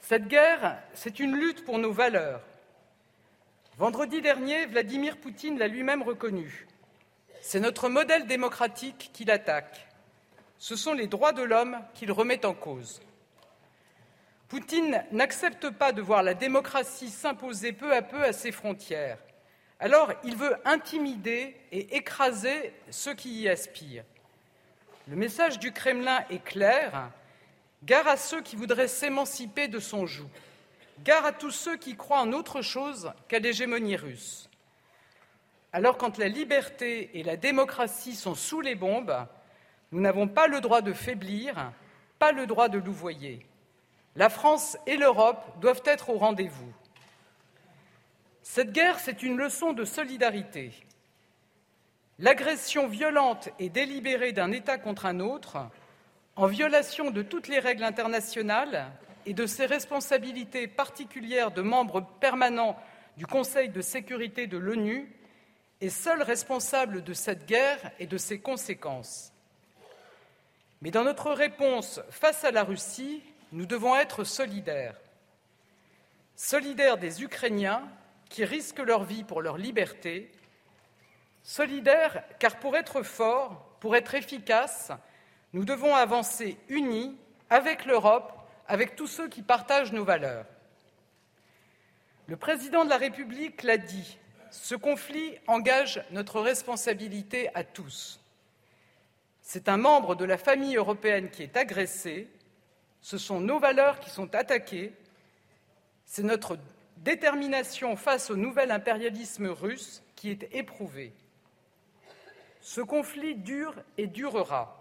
Cette guerre, c'est une lutte pour nos valeurs. Vendredi dernier, Vladimir Poutine l'a lui-même reconnu. C'est notre modèle démocratique qu'il attaque. Ce sont les droits de l'homme qu'il remet en cause. Poutine n'accepte pas de voir la démocratie s'imposer peu à peu à ses frontières. Alors il veut intimider et écraser ceux qui y aspirent. Le message du Kremlin est clair. Gare à ceux qui voudraient s'émanciper de son joug. Gare à tous ceux qui croient en autre chose qu'à l'hégémonie russe. Alors quand la liberté et la démocratie sont sous les bombes, nous n'avons pas le droit de faiblir, pas le droit de louvoyer. La France et l'Europe doivent être au rendez-vous. Cette guerre, c'est une leçon de solidarité. L'agression violente et délibérée d'un État contre un autre, en violation de toutes les règles internationales et de ses responsabilités particulières de membres permanents du Conseil de sécurité de l'ONU, est seul responsable de cette guerre et de ses conséquences. Mais dans notre réponse face à la Russie, nous devons être solidaires. Solidaires des Ukrainiens qui risquent leur vie pour leur liberté. Solidaires car pour être forts, pour être efficaces, nous devons avancer unis avec l'Europe, avec tous ceux qui partagent nos valeurs. Le président de la République l'a dit, ce conflit engage notre responsabilité à tous. C'est un membre de la famille européenne qui est agressé, ce sont nos valeurs qui sont attaquées, c'est notre détermination face au nouvel impérialisme russe qui est éprouvée. Ce conflit dure et durera.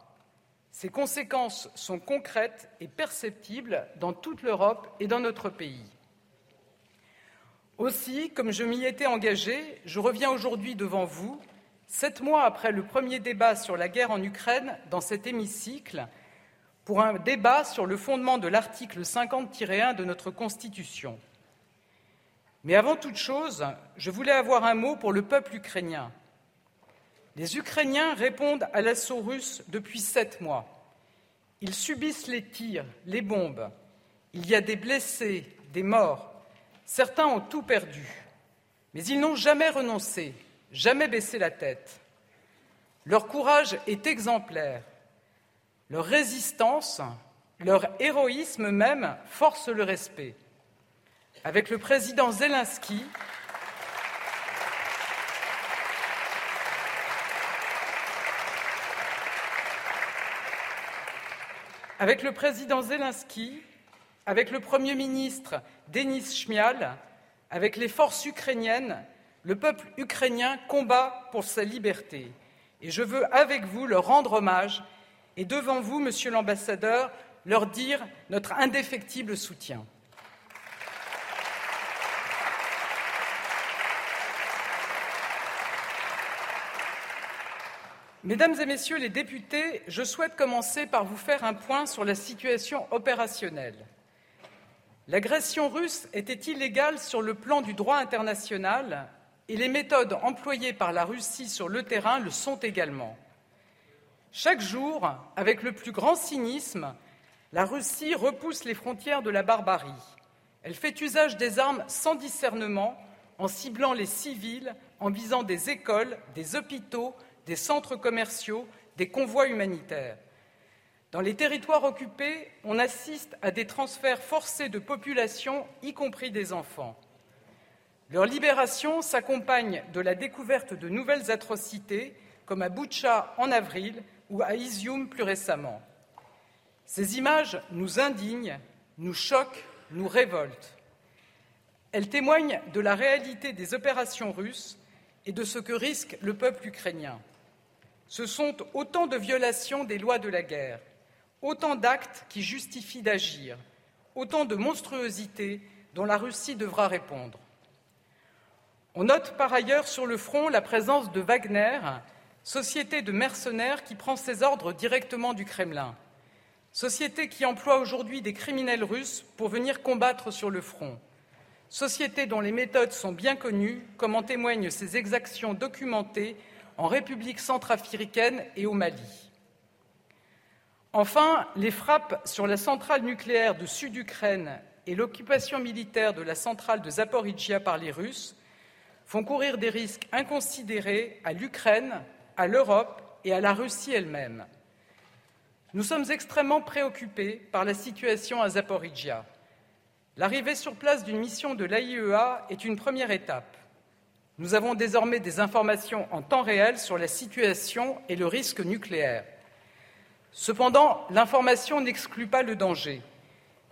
Ses conséquences sont concrètes et perceptibles dans toute l'Europe et dans notre pays. Aussi, comme je m'y étais engagé, je reviens aujourd'hui devant vous, sept mois après le premier débat sur la guerre en Ukraine dans cet hémicycle, pour un débat sur le fondement de l'article 50-1 de notre Constitution. Mais avant toute chose, je voulais avoir un mot pour le peuple ukrainien. Les Ukrainiens répondent à l'assaut russe depuis sept mois. Ils subissent les tirs, les bombes. Il y a des blessés, des morts. Certains ont tout perdu. Mais ils n'ont jamais renoncé, jamais baissé la tête. Leur courage est exemplaire. Leur résistance, leur héroïsme même force le respect. Avec le président Zelensky, Avec le président Zelensky, avec le Premier ministre Denis Shmial, avec les forces ukrainiennes, le peuple ukrainien combat pour sa liberté. Et je veux, avec vous, leur rendre hommage et devant vous, Monsieur l'ambassadeur, leur dire notre indéfectible soutien. Mesdames et Messieurs les députés, je souhaite commencer par vous faire un point sur la situation opérationnelle. L'agression russe était illégale sur le plan du droit international et les méthodes employées par la Russie sur le terrain le sont également. Chaque jour, avec le plus grand cynisme, la Russie repousse les frontières de la barbarie. Elle fait usage des armes sans discernement, en ciblant les civils, en visant des écoles, des hôpitaux, des centres commerciaux, des convois humanitaires. Dans les territoires occupés, on assiste à des transferts forcés de population, y compris des enfants. Leur libération s'accompagne de la découverte de nouvelles atrocités, comme à Boutcha en avril ou à Izium plus récemment. Ces images nous indignent, nous choquent, nous révoltent. Elles témoignent de la réalité des opérations russes et de ce que risque le peuple ukrainien. Ce sont autant de violations des lois de la guerre, autant d'actes qui justifient d'agir, autant de monstruosités dont la Russie devra répondre. On note par ailleurs sur le front la présence de Wagner, société de mercenaires qui prend ses ordres directement du Kremlin, société qui emploie aujourd'hui des criminels russes pour venir combattre sur le front, société dont les méthodes sont bien connues, comme en témoignent ses exactions documentées en République centrafricaine et au Mali. Enfin, les frappes sur la centrale nucléaire de Sud-Ukraine et l'occupation militaire de la centrale de Zaporizhia par les Russes font courir des risques inconsidérés à l'Ukraine, à l'Europe et à la Russie elle-même. Nous sommes extrêmement préoccupés par la situation à Zaporizhia. L'arrivée sur place d'une mission de l'AIEA est une première étape. Nous avons désormais des informations en temps réel sur la situation et le risque nucléaire. Cependant, l'information n'exclut pas le danger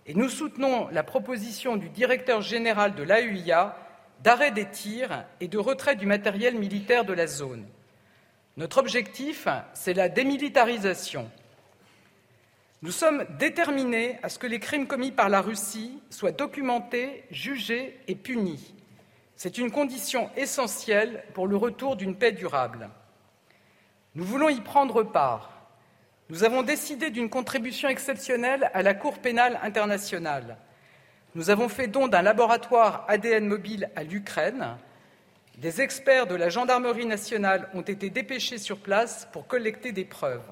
et nous soutenons la proposition du directeur général de l'AEIA d'arrêt des tirs et de retrait du matériel militaire de la zone. Notre objectif, c'est la démilitarisation. Nous sommes déterminés à ce que les crimes commis par la Russie soient documentés, jugés et punis. C'est une condition essentielle pour le retour d'une paix durable. Nous voulons y prendre part. Nous avons décidé d'une contribution exceptionnelle à la Cour pénale internationale. Nous avons fait don d'un laboratoire ADN mobile à l'Ukraine. Des experts de la gendarmerie nationale ont été dépêchés sur place pour collecter des preuves.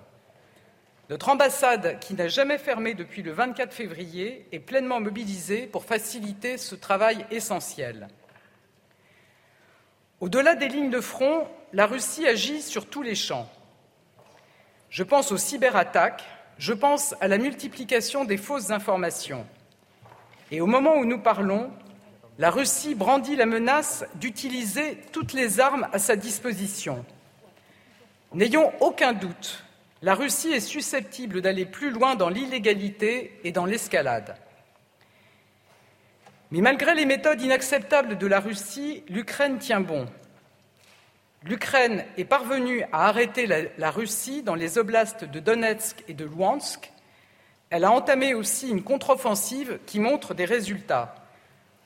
Notre ambassade, qui n'a jamais fermé depuis le 24 février, est pleinement mobilisée pour faciliter ce travail essentiel. Au-delà des lignes de front, la Russie agit sur tous les champs. Je pense aux cyberattaques, je pense à la multiplication des fausses informations. Et au moment où nous parlons, la Russie brandit la menace d'utiliser toutes les armes à sa disposition. N'ayons aucun doute, la Russie est susceptible d'aller plus loin dans l'illégalité et dans l'escalade. Mais malgré les méthodes inacceptables de la Russie, l'Ukraine tient bon. L'Ukraine est parvenue à arrêter la, Russie dans les oblasts de Donetsk et de Luhansk. Elle a entamé aussi une contre-offensive qui montre des résultats.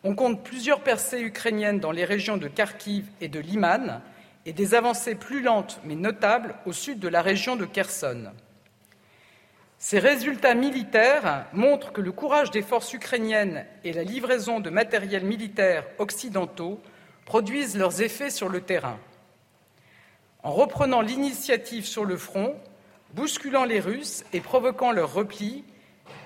On compte plusieurs percées ukrainiennes dans les régions de Kharkiv et de Liman et des avancées plus lentes mais notables au sud de la région de Kherson. Ces résultats militaires montrent que le courage des forces ukrainiennes et la livraison de matériel militaire occidentaux produisent leurs effets sur le terrain. En reprenant l'initiative sur le front, bousculant les Russes et provoquant leur repli,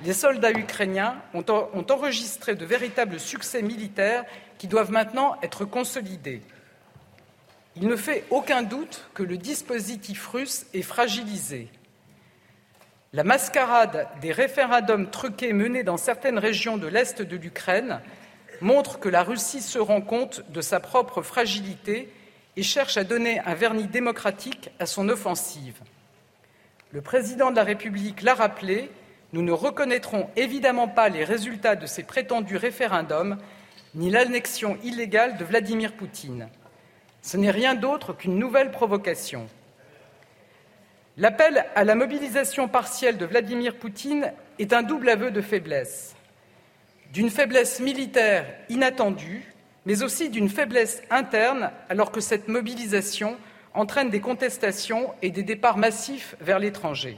les soldats ukrainiens ont, enregistré de véritables succès militaires qui doivent maintenant être consolidés. Il ne fait aucun doute que le dispositif russe est fragilisé. La mascarade des référendums truqués menés dans certaines régions de l'Est de l'Ukraine montre que la Russie se rend compte de sa propre fragilité et cherche à donner un vernis démocratique à son offensive. Le président de la République l'a rappelé, nous ne reconnaîtrons évidemment pas les résultats de ces prétendus référendums ni l'annexion illégale de Vladimir Poutine. Ce n'est rien d'autre qu'une nouvelle provocation. L'appel à la mobilisation partielle de Vladimir Poutine est un double aveu de faiblesse. D'une faiblesse militaire inattendue, mais aussi d'une faiblesse interne, alors que cette mobilisation entraîne des contestations et des départs massifs vers l'étranger.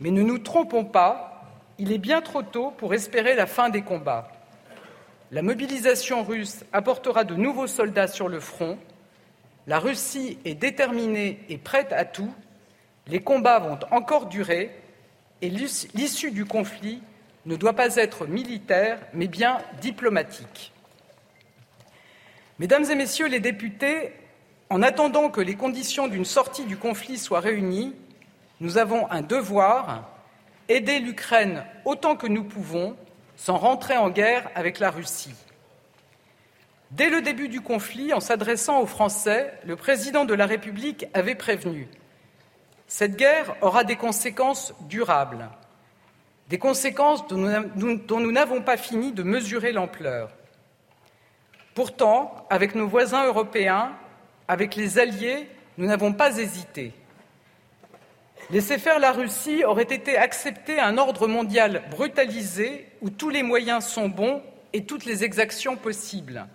Mais ne nous trompons pas, il est bien trop tôt pour espérer la fin des combats. La mobilisation russe apportera de nouveaux soldats sur le front, la Russie est déterminée et prête à tout. Les combats vont encore durer et l'issue du conflit ne doit pas être militaire, mais bien diplomatique. Mesdames et Messieurs les députés, en attendant que les conditions d'une sortie du conflit soient réunies, nous avons un devoir aider l'Ukraine autant que nous pouvons sans rentrer en guerre avec la Russie. Dès le début du conflit, en s'adressant aux Français, le président de la République avait prévenu Cette guerre aura des conséquences durables, des conséquences dont nous n'avons pas fini de mesurer l'ampleur. Pourtant, avec nos voisins européens, avec les alliés, nous n'avons pas hésité. Laisser faire la Russie aurait été accepter un ordre mondial brutalisé où tous les moyens sont bons et toutes les exactions possibles.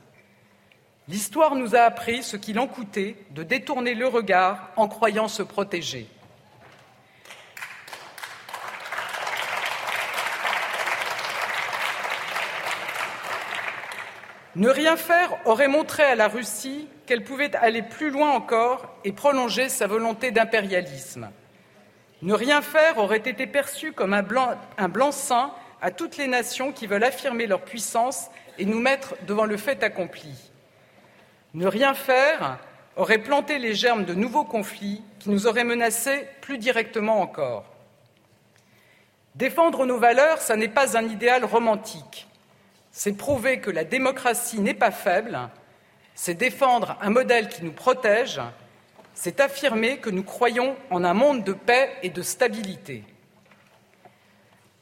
L'histoire nous a appris ce qu'il en coûtait de détourner le regard en croyant se protéger. Ne rien faire aurait montré à la Russie qu'elle pouvait aller plus loin encore et prolonger sa volonté d'impérialisme. Ne rien faire aurait été perçu comme un, blanc, blanc-seing à toutes les nations qui veulent affirmer leur puissance et nous mettre devant le fait accompli. Ne rien faire aurait planté les germes de nouveaux conflits qui nous auraient menacés plus directement encore. Défendre nos valeurs, ça n'est pas un idéal romantique. C'est prouver que la démocratie n'est pas faible, c'est défendre un modèle qui nous protège, c'est affirmer que nous croyons en un monde de paix et de stabilité.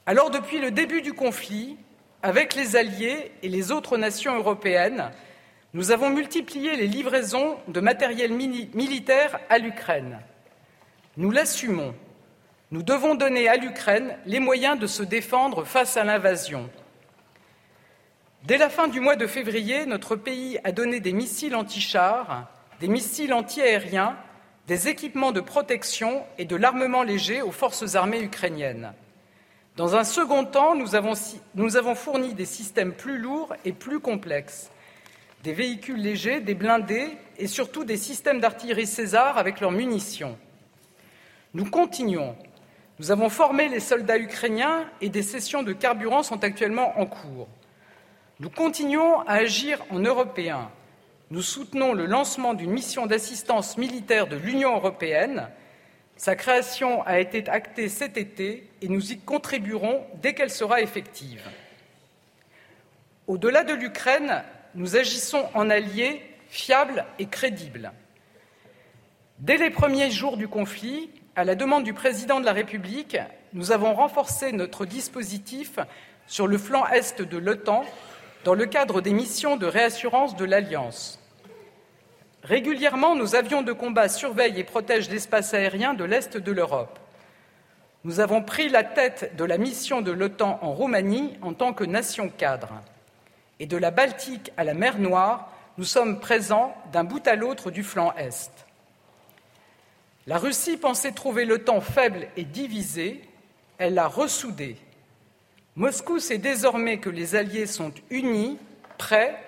Alors, depuis le début du conflit, avec les alliés et les autres nations européennes, nous avons multiplié les livraisons de matériel militaire à l'Ukraine. Nous l'assumons. Nous devons donner à l'Ukraine les moyens de se défendre face à l'invasion. Dès la fin du mois de février, notre pays a donné des missiles anti-chars, des missiles anti-aériens, des équipements de protection et de l'armement léger aux forces armées ukrainiennes. Dans un second temps, nous avons, fourni des systèmes plus lourds et plus complexes, des véhicules légers, des blindés et surtout des systèmes d'artillerie César avec leurs munitions. Nous continuons. Nous avons formé les soldats ukrainiens et des sessions de carburant sont actuellement en cours. Nous continuons à agir en Européens nous soutenons le lancement d'une mission d'assistance militaire de l'Union européenne. Sa création a été actée cet été et nous y contribuerons dès qu'elle sera effective. Au-delà de l'Ukraine, nous agissons en alliés fiables et crédibles. Dès les premiers jours du conflit, à la demande du président de la République, nous avons renforcé notre dispositif sur le flanc est de l'OTAN dans le cadre des missions de réassurance de l'Alliance. Régulièrement, nos avions de combat surveillent et protègent l'espace aérien de l'Est de l'Europe. Nous avons pris la tête de la mission de l'OTAN en Roumanie en tant que nation cadre. Et de la Baltique à la mer Noire, nous sommes présents d'un bout à l'autre du flanc Est. La Russie pensait trouver l'OTAN faible et divisée, elle l'a ressoudée. Moscou sait désormais que les Alliés sont unis, prêts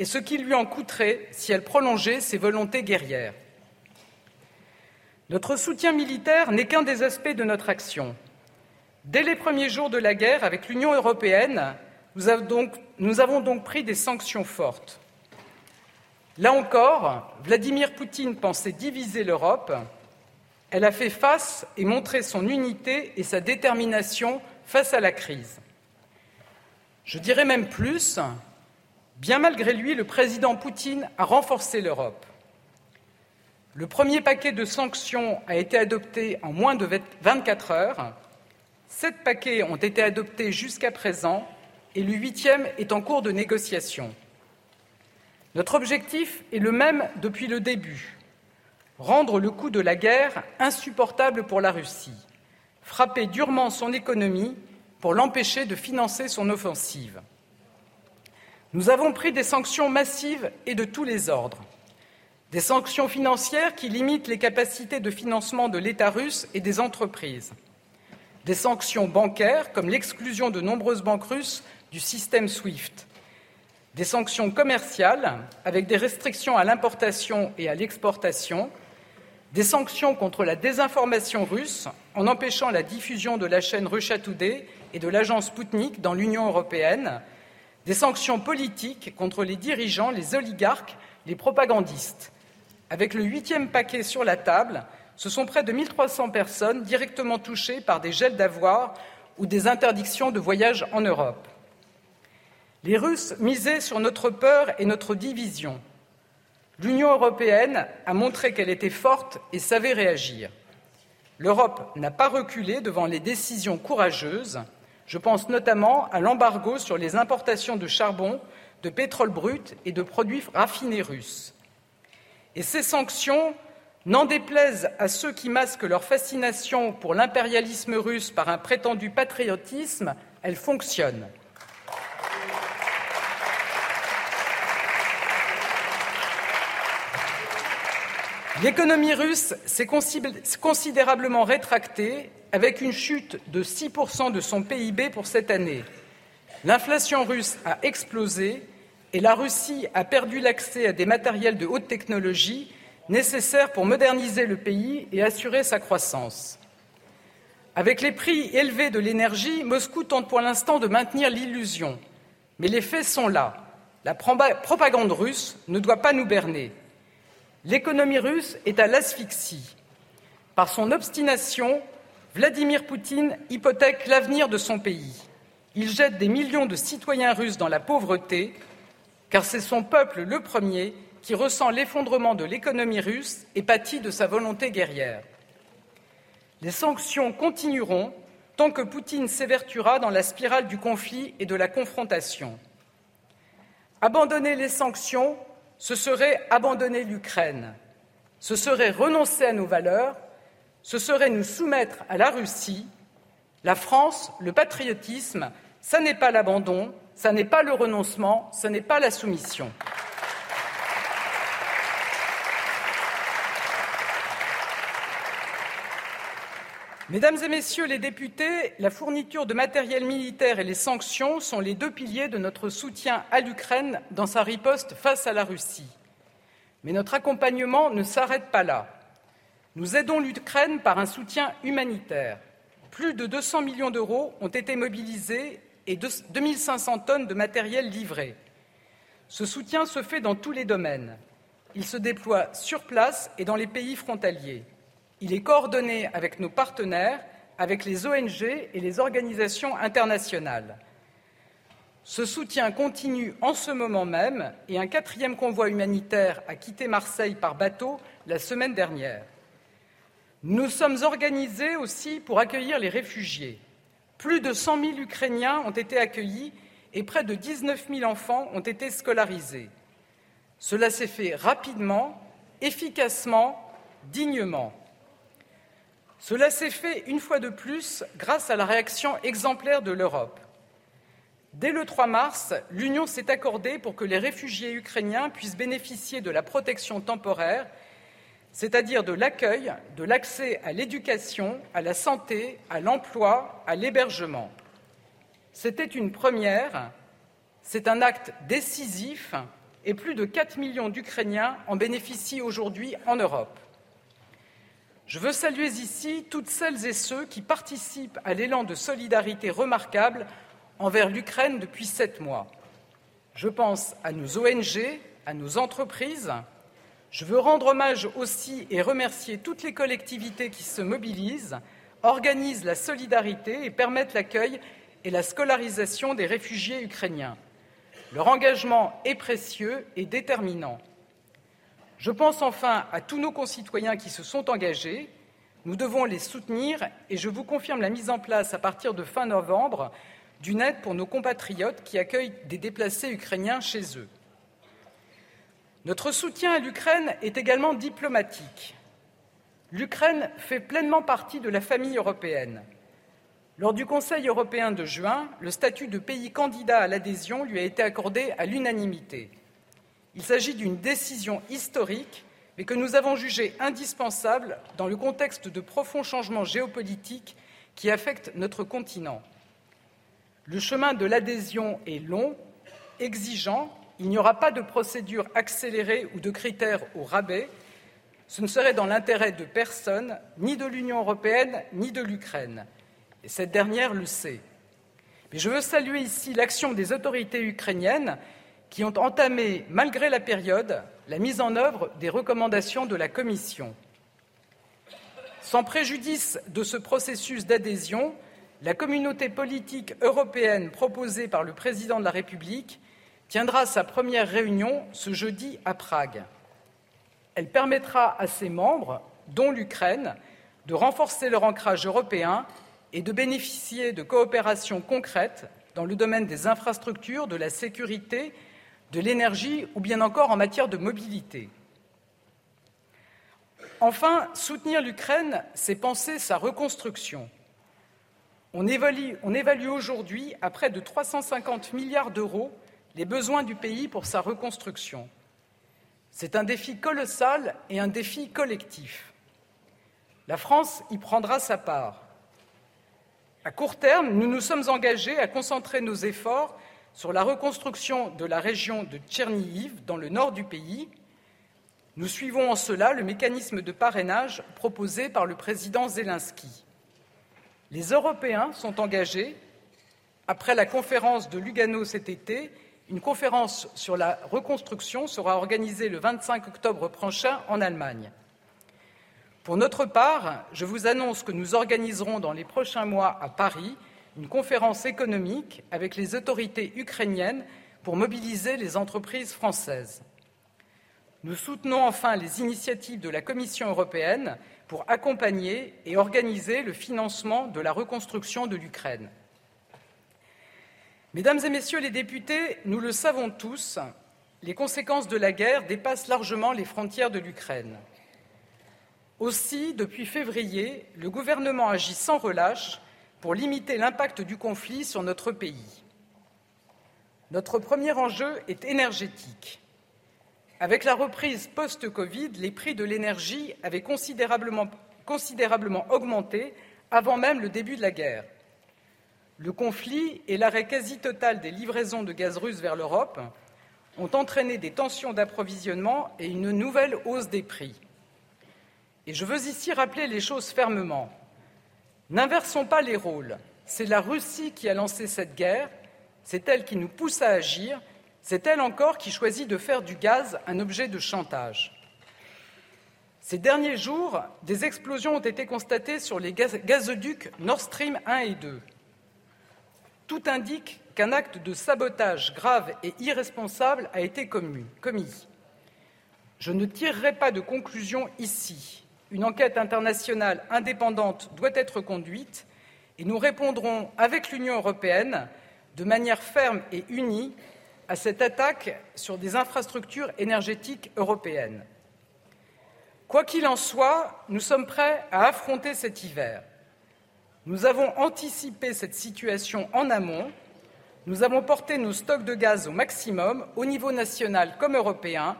et ce qui lui en coûterait si elle prolongeait ses volontés guerrières. Notre soutien militaire n'est qu'un des aspects de notre action. Dès les premiers jours de la guerre avec l'Union européenne, nous avons, donc, pris des sanctions fortes. Là encore, Vladimir Poutine pensait diviser l'Europe. Elle a fait face et montré son unité et sa détermination face à la crise. Je dirais même plus, Bien malgré lui, le président Poutine a renforcé l'Europe. Le premier paquet de sanctions a été adopté en moins de 24 heures. Sept paquets ont été adoptés jusqu'à présent et le huitième est en cours de négociation. Notre objectif est le même depuis le début rendre le coût de la guerre insupportable pour la Russie, frapper durement son économie pour l'empêcher de financer son offensive. Nous avons pris des sanctions massives et de tous les ordres. Des sanctions financières qui limitent les capacités de financement de l'État russe et des entreprises. Des sanctions bancaires, comme l'exclusion de nombreuses banques russes du système SWIFT. Des sanctions commerciales, avec des restrictions à l'importation et à l'exportation. Des sanctions contre la désinformation russe, en empêchant la diffusion de la chaîne Russia et de l'agence Sputnik dans l'Union européenne des sanctions politiques contre les dirigeants, les oligarques, les propagandistes. Avec le huitième paquet sur la table, ce sont près de 1300 personnes directement touchées par des gels d'avoirs ou des interdictions de voyage en Europe. Les Russes misaient sur notre peur et notre division. L'Union européenne a montré qu'elle était forte et savait réagir. L'Europe n'a pas reculé devant les décisions courageuses. Je pense notamment à l'embargo sur les importations de charbon, de pétrole brut et de produits raffinés russes. Et ces sanctions, n'en déplaisent à ceux qui masquent leur fascination pour l'impérialisme russe par un prétendu patriotisme, elles fonctionnent. L'économie russe s'est considérablement rétractée avec une chute de 6% de son PIB pour cette année. L'inflation russe a explosé et la Russie a perdu l'accès à des matériels de haute technologie nécessaires pour moderniser le pays et assurer sa croissance. Avec les prix élevés de l'énergie, Moscou tente pour l'instant de maintenir l'illusion. Mais les faits sont là. La propagande russe ne doit pas nous berner. L'économie russe est à l'asphyxie. Par son obstination, Vladimir Poutine hypothèque l'avenir de son pays. Il jette des millions de citoyens russes dans la pauvreté, car c'est son peuple le premier qui ressent l'effondrement de l'économie russe et pâtit de sa volonté guerrière. Les sanctions continueront tant que Poutine s'évertuera dans la spirale du conflit et de la confrontation. Abandonner les sanctions, ce serait abandonner l'Ukraine, ce serait renoncer à nos valeurs ce serait nous soumettre à la Russie. La France, le patriotisme, ça n'est pas l'abandon, Ça n'est pas le renoncement, ce n'est pas la soumission. Mesdames et Messieurs les députés, la fourniture de matériel militaire et les sanctions sont les deux piliers de notre soutien à l'Ukraine dans sa riposte face à la Russie. Mais notre accompagnement ne s'arrête pas là. Nous aidons l'Ukraine par un soutien humanitaire. Plus de 200 millions d'euros ont été mobilisés et 2 500 tonnes de matériel livré. Ce soutien se fait dans tous les domaines. Il se déploie sur place et dans les pays frontaliers. Il est coordonné avec nos partenaires, avec les ONG et les organisations internationales. Ce soutien continue en ce moment même et un quatrième convoi humanitaire a quitté Marseille par bateau la semaine dernière. Nous sommes organisés aussi pour accueillir les réfugiés. Plus de 100 000 Ukrainiens ont été accueillis et près de 19 000 enfants ont été scolarisés. Cela s'est fait rapidement, efficacement, dignement. Cela s'est fait une fois de plus grâce à la réaction exemplaire de l'Europe. Dès le 3 mars, l'Union s'est accordée pour que les réfugiés ukrainiens puissent bénéficier de la protection temporaire, c'est-à-dire de l'accueil, de l'accès à l'éducation, à la santé, à l'emploi, à l'hébergement. C'était une première, c'est un acte décisif et plus de 4 millions d'Ukrainiens en bénéficient aujourd'hui en Europe. Je veux saluer ici toutes celles et ceux qui participent à l'élan de solidarité remarquable envers l'Ukraine depuis sept mois. Je pense à nos ONG, à nos entreprises. Je veux rendre hommage aussi et remercier toutes les collectivités qui se mobilisent, organisent la solidarité et permettent l'accueil et la scolarisation des réfugiés ukrainiens. Leur engagement est précieux et déterminant. Je pense enfin à tous nos concitoyens qui se sont engagés. Nous devons les soutenir et je vous confirme la mise en place à partir de fin novembre d'une aide pour nos compatriotes qui accueillent des déplacés ukrainiens chez eux. Notre soutien à l'Ukraine est également diplomatique. L'Ukraine fait pleinement partie de la famille européenne. Lors du Conseil européen de juin, le statut de pays candidat à l'adhésion lui a été accordé à l'unanimité. Il s'agit d'une décision historique, mais que nous avons jugée indispensable dans le contexte de profonds changements géopolitiques qui affectent notre continent. Le chemin de l'adhésion est long, exigeant. Il n'y aura pas de procédure accélérée ou de critères au rabais. Ce ne serait dans l'intérêt de personne, ni de l'Union européenne, ni de l'Ukraine. Et cette dernière le sait. Mais je veux saluer ici l'action des autorités ukrainiennes qui ont entamé, malgré la période, la mise en œuvre des recommandations de la Commission. Sans préjudice de ce processus d'adhésion, la communauté politique européenne proposée par le président de la République tiendra sa première réunion ce jeudi à Prague. Elle permettra à ses membres, dont l'Ukraine, de renforcer leur ancrage européen et de bénéficier de coopérations concrètes dans le domaine des infrastructures, de la sécurité de l'énergie ou bien encore en matière de mobilité. Enfin, soutenir l'Ukraine, c'est penser sa reconstruction. On évalue, aujourd'hui à près de 350 milliards d'euros les besoins du pays pour sa reconstruction. C'est un défi colossal et un défi collectif. La France y prendra sa part. À court terme, nous nous sommes engagés à concentrer nos efforts sur la reconstruction de la région de Tchernihiv, dans le nord du pays. Nous suivons en cela le mécanisme de parrainage proposé par le président Zelensky. Les Européens sont engagés. Après la conférence de Lugano cet été, une conférence sur la reconstruction sera organisée le 25 octobre prochain en Allemagne. Pour notre part, je vous annonce que nous organiserons dans les prochains mois à Paris une conférence économique avec les autorités ukrainiennes pour mobiliser les entreprises françaises. Nous soutenons enfin les initiatives de la Commission européenne pour accompagner et organiser le financement de la reconstruction de l'Ukraine. Mesdames et Messieurs les députés, nous le savons tous, les conséquences de la guerre dépassent largement les frontières de l'Ukraine. Aussi, depuis février, le gouvernement agit sans relâche pour limiter l'impact du conflit sur notre pays. Notre premier enjeu est énergétique. Avec la reprise post-Covid, les prix de l'énergie avaient considérablement, considérablement augmenté avant même le début de la guerre. Le conflit et l'arrêt quasi total des livraisons de gaz russe vers l'Europe ont entraîné des tensions d'approvisionnement et une nouvelle hausse des prix. Et je veux ici rappeler les choses fermement. N'inversons pas les rôles. C'est la Russie qui a lancé cette guerre, c'est elle qui nous pousse à agir, c'est elle encore qui choisit de faire du gaz un objet de chantage. Ces derniers jours, des explosions ont été constatées sur les gazoducs Nord Stream 1 et 2. Tout indique qu'un acte de sabotage grave et irresponsable a été commis. Je ne tirerai pas de conclusion ici. Une enquête internationale indépendante doit être conduite et nous répondrons avec l'Union européenne de manière ferme et unie à cette attaque sur des infrastructures énergétiques européennes. Quoi qu'il en soit, nous sommes prêts à affronter cet hiver. Nous avons anticipé cette situation en amont. Nous avons porté nos stocks de gaz au maximum, au niveau national comme européen.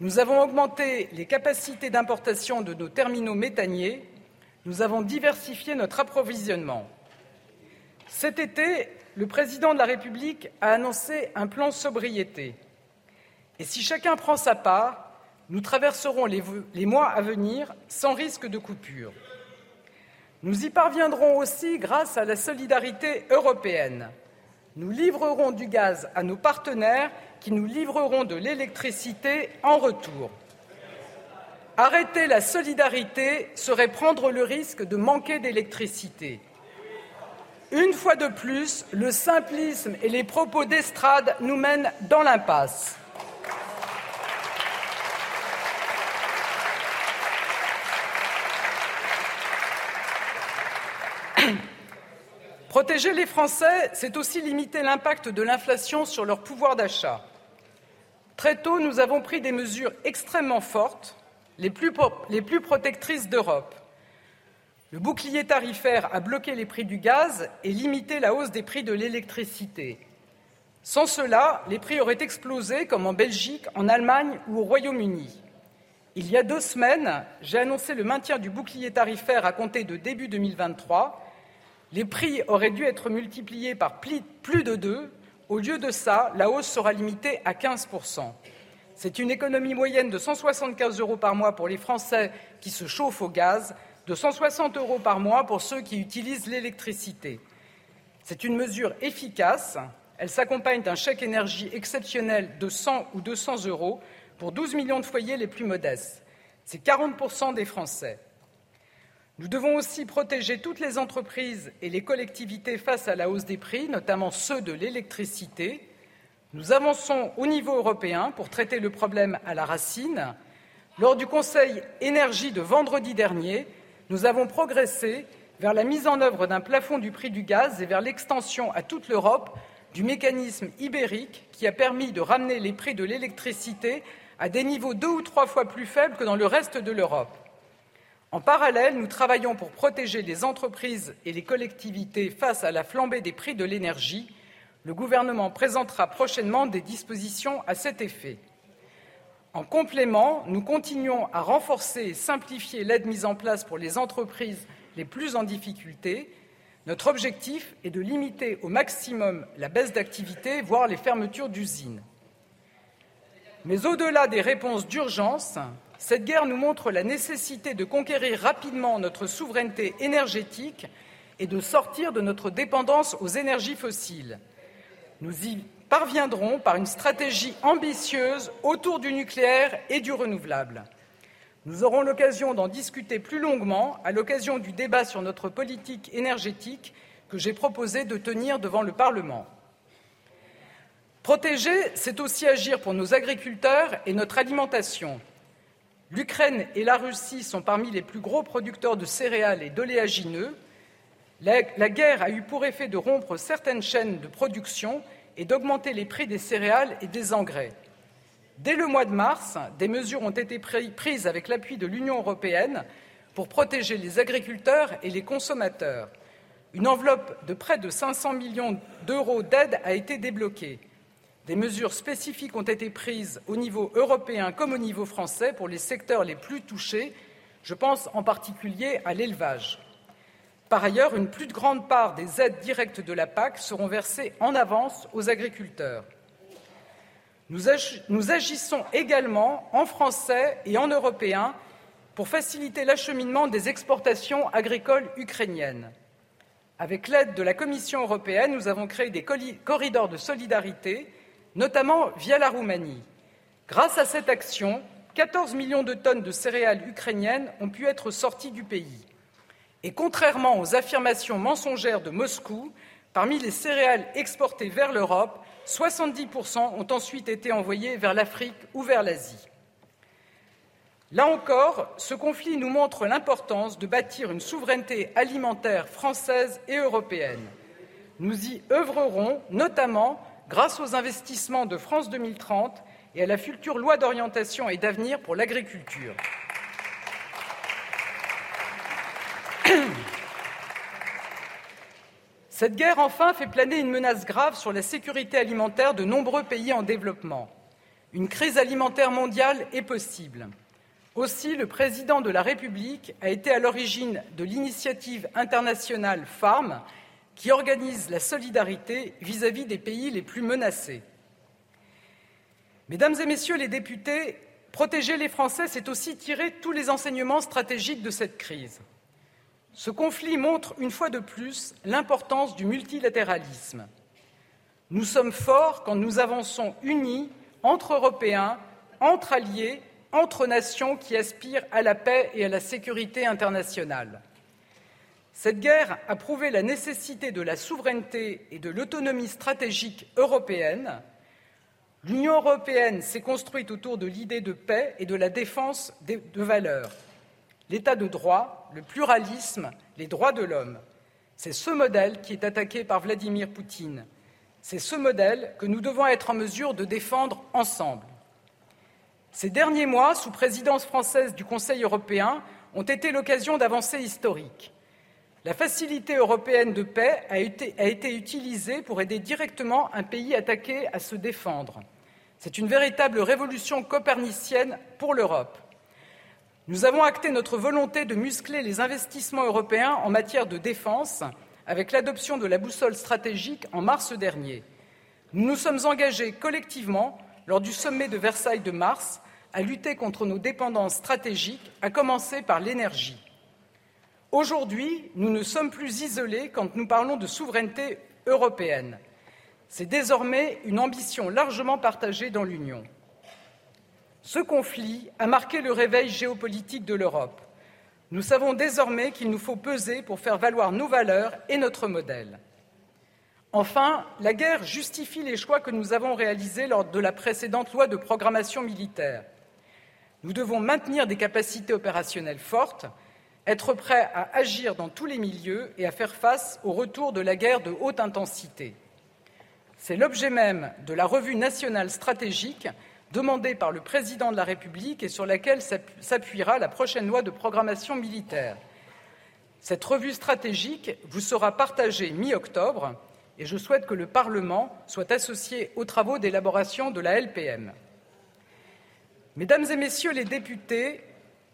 Nous avons augmenté les capacités d'importation de nos terminaux méthaniers. Nous avons diversifié notre approvisionnement. Cet été, le président de la République a annoncé un plan sobriété. Et si chacun prend sa part, nous traverserons les, les mois à venir sans risque de coupure. Nous y parviendrons aussi grâce à la solidarité européenne. Nous livrerons du gaz à nos partenaires qui nous livreront de l'électricité en retour. Arrêter la solidarité serait prendre le risque de manquer d'électricité. Une fois de plus, le simplisme et les propos d'estrade nous mènent dans l'impasse. Protéger les Français, c'est aussi limiter l'impact de l'inflation sur leur pouvoir d'achat. Très tôt, nous avons pris des mesures extrêmement fortes, les plus, protectrices d'Europe. Le bouclier tarifaire a bloqué les prix du gaz et limité la hausse des prix de l'électricité. Sans cela, les prix auraient explosé comme en Belgique, en Allemagne ou au Royaume-Uni. Il y a deux semaines, j'ai annoncé le maintien du bouclier tarifaire à compter de début 2023 les prix auraient dû être multipliés par plus de deux. Au lieu de ça, la hausse sera limitée à 15 C'est une économie moyenne de 175 euros par mois pour les Français qui se chauffent au gaz, de 160 euros par mois pour ceux qui utilisent l'électricité. C'est une mesure efficace. Elle s'accompagne d'un chèque énergie exceptionnel de 100 ou 200 euros pour 12 millions de foyers les plus modestes. C'est 40 des Français. Nous devons aussi protéger toutes les entreprises et les collectivités face à la hausse des prix, notamment ceux de l'électricité. Nous avançons au niveau européen pour traiter le problème à la racine. Lors du Conseil énergie de vendredi dernier, nous avons progressé vers la mise en œuvre d'un plafond du prix du gaz et vers l'extension à toute l'Europe du mécanisme ibérique qui a permis de ramener les prix de l'électricité à des niveaux deux ou trois fois plus faibles que dans le reste de l'Europe. En parallèle, nous travaillons pour protéger les entreprises et les collectivités face à la flambée des prix de l'énergie. Le gouvernement présentera prochainement des dispositions à cet effet. En complément, nous continuons à renforcer et simplifier l'aide mise en place pour les entreprises les plus en difficulté. Notre objectif est de limiter au maximum la baisse d'activité, voire les fermetures d'usines. Mais au-delà des réponses d'urgence, cette guerre nous montre la nécessité de conquérir rapidement notre souveraineté énergétique et de sortir de notre dépendance aux énergies fossiles. Nous y parviendrons par une stratégie ambitieuse autour du nucléaire et du renouvelable. Nous aurons l'occasion d'en discuter plus longuement à l'occasion du débat sur notre politique énergétique que j'ai proposé de tenir devant le Parlement. Protéger, c'est aussi agir pour nos agriculteurs et notre alimentation. L'Ukraine et la Russie sont parmi les plus gros producteurs de céréales et d'oléagineux. La, guerre a eu pour effet de rompre certaines chaînes de production et d'augmenter les prix des céréales et des engrais. Dès le mois de mars, des mesures ont été prises avec l'appui de l'Union européenne pour protéger les agriculteurs et les consommateurs. Une enveloppe de près de 500 millions d'euros d'aide a été débloquée. Des mesures spécifiques ont été prises au niveau européen comme au niveau français pour les secteurs les plus touchés. Je pense en particulier à l'élevage. Par ailleurs, une plus grande part des aides directes de la PAC seront versées en avance aux agriculteurs. Nous, agissons également en français et en européen pour faciliter l'acheminement des exportations agricoles ukrainiennes. Avec l'aide de la Commission européenne, nous avons créé des corridors de solidarité, notamment via la Roumanie. Grâce à cette action, 14 millions de tonnes de céréales ukrainiennes ont pu être sorties du pays. Et contrairement aux affirmations mensongères de Moscou, parmi les céréales exportées vers l'Europe, 70% ont ensuite été envoyés vers l'Afrique ou vers l'Asie. Là encore, ce conflit nous montre l'importance de bâtir une souveraineté alimentaire française et européenne. Nous y œuvrerons notamment grâce aux investissements de France 2030 et à la future loi d'orientation et d'avenir pour l'agriculture. Cette guerre, enfin, fait planer une menace grave sur la sécurité alimentaire de nombreux pays en développement. Une crise alimentaire mondiale est possible. Aussi, le président de la République a été à l'origine de l'initiative internationale FARM, qui organise la solidarité vis-à-vis -vis des pays les plus menacés. Mesdames et Messieurs les députés, protéger les Français, c'est aussi tirer tous les enseignements stratégiques de cette crise. Ce conflit montre une fois de plus l'importance du multilatéralisme. Nous sommes forts quand nous avançons unis entre Européens, entre alliés, entre nations qui aspirent à la paix et à la sécurité internationale. Cette guerre a prouvé la nécessité de la souveraineté et de l'autonomie stratégique européenne. L'Union européenne s'est construite autour de l'idée de paix et de la défense de valeurs l'état de droit, le pluralisme, les droits de l'homme. C'est ce modèle qui est attaqué par Vladimir Poutine. C'est ce modèle que nous devons être en mesure de défendre ensemble. Ces derniers mois, sous présidence française du Conseil européen, ont été l'occasion d'avancées historiques. La facilité européenne de paix a été, utilisée pour aider directement un pays attaqué à se défendre. C'est une véritable révolution copernicienne pour l'Europe. Nous avons acté notre volonté de muscler les investissements européens en matière de défense avec l'adoption de la boussole stratégique en mars dernier. Nous nous sommes engagés collectivement, lors du sommet de Versailles de mars, à lutter contre nos dépendances stratégiques, à commencer par l'énergie. Aujourd'hui, nous ne sommes plus isolés quand nous parlons de souveraineté européenne. C'est désormais une ambition largement partagée dans l'Union. Ce conflit a marqué le réveil géopolitique de l'Europe. Nous savons désormais qu'il nous faut peser pour faire valoir nos valeurs et notre modèle. Enfin, la guerre justifie les choix que nous avons réalisés lors de la précédente loi de programmation militaire. Nous devons maintenir des capacités opérationnelles fortes, être prêts à agir dans tous les milieux et à faire face au retour de la guerre de haute intensité. C'est l'objet même de la revue nationale stratégique demandée par le président de la République et sur laquelle s'appuiera la prochaine loi de programmation militaire. Cette revue stratégique vous sera partagée mi-octobre et je souhaite que le Parlement soit associé aux travaux d'élaboration de la LPM. Mesdames et Messieurs les députés,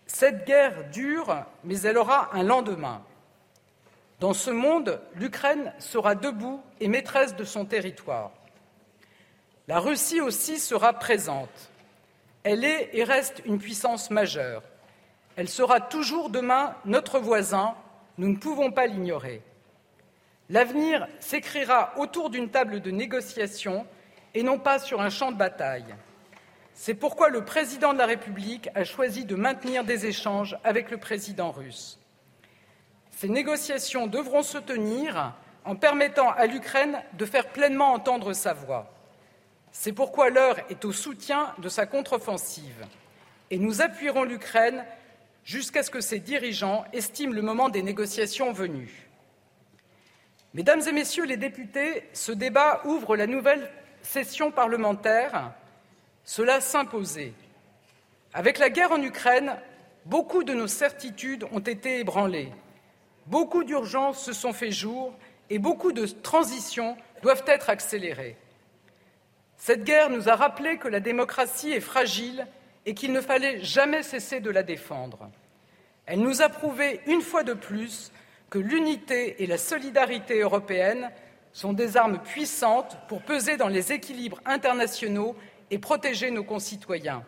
cette guerre dure, mais elle aura un lendemain. Dans ce monde, l'Ukraine sera debout et maîtresse de son territoire. La Russie aussi sera présente. Elle est et reste une puissance majeure. Elle sera toujours demain notre voisin. Nous ne pouvons pas l'ignorer. L'avenir s'écrira autour d'une table de négociation et non pas sur un champ de bataille. C'est pourquoi le président de la République a choisi de maintenir des échanges avec le président russe. Ces négociations devront se tenir en permettant à l'Ukraine de faire pleinement entendre sa voix. C'est pourquoi l'heure est au soutien de sa contre-offensive. Et nous appuierons l'Ukraine jusqu'à ce que ses dirigeants estiment le moment des négociations venu. Mesdames et Messieurs les députés, ce débat ouvre la nouvelle session parlementaire. Cela s'imposait. Avec la guerre en Ukraine, beaucoup de nos certitudes ont été ébranlées. Beaucoup d'urgences se sont fait jour et beaucoup de transitions doivent être accélérées. Cette guerre nous a rappelé que la démocratie est fragile et qu'il ne fallait jamais cesser de la défendre. Elle nous a prouvé une fois de plus que l'unité et la solidarité européenne sont des armes puissantes pour peser dans les équilibres internationaux et protéger nos concitoyens.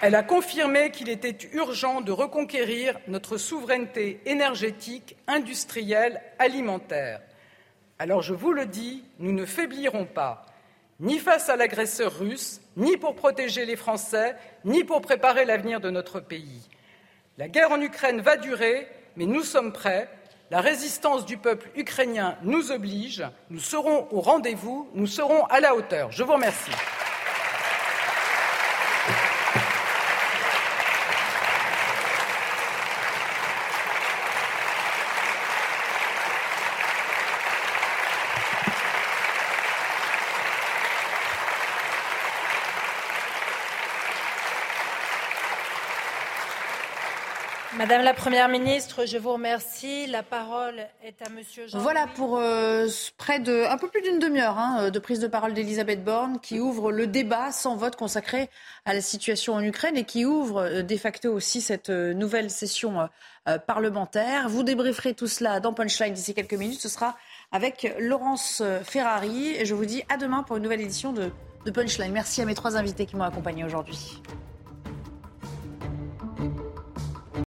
Elle a confirmé qu'il était urgent de reconquérir notre souveraineté énergétique, industrielle, alimentaire. Alors je vous le dis, nous ne faiblirons pas, ni face à l'agresseur russe, ni pour protéger les Français, ni pour préparer l'avenir de notre pays. La guerre en Ukraine va durer, mais nous sommes prêts. La résistance du peuple ukrainien nous oblige. Nous serons au rendez-vous, nous serons à la hauteur. Je vous remercie. Madame la Première ministre, je vous remercie. La parole est à Monsieur Jean. Voilà pour euh, près de un peu plus d'une demi-heure hein, de prise de parole d'Elisabeth Borne qui ouvre le débat sans vote consacré à la situation en Ukraine et qui ouvre euh, de facto aussi cette euh, nouvelle session parlementaire. Vous débrieferez tout cela dans Punchline d'ici quelques minutes. Ce sera avec Laurence Ferrari et je vous dis à demain pour une nouvelle édition de, de Punchline. Merci à mes trois invités qui m'ont accompagné aujourd'hui.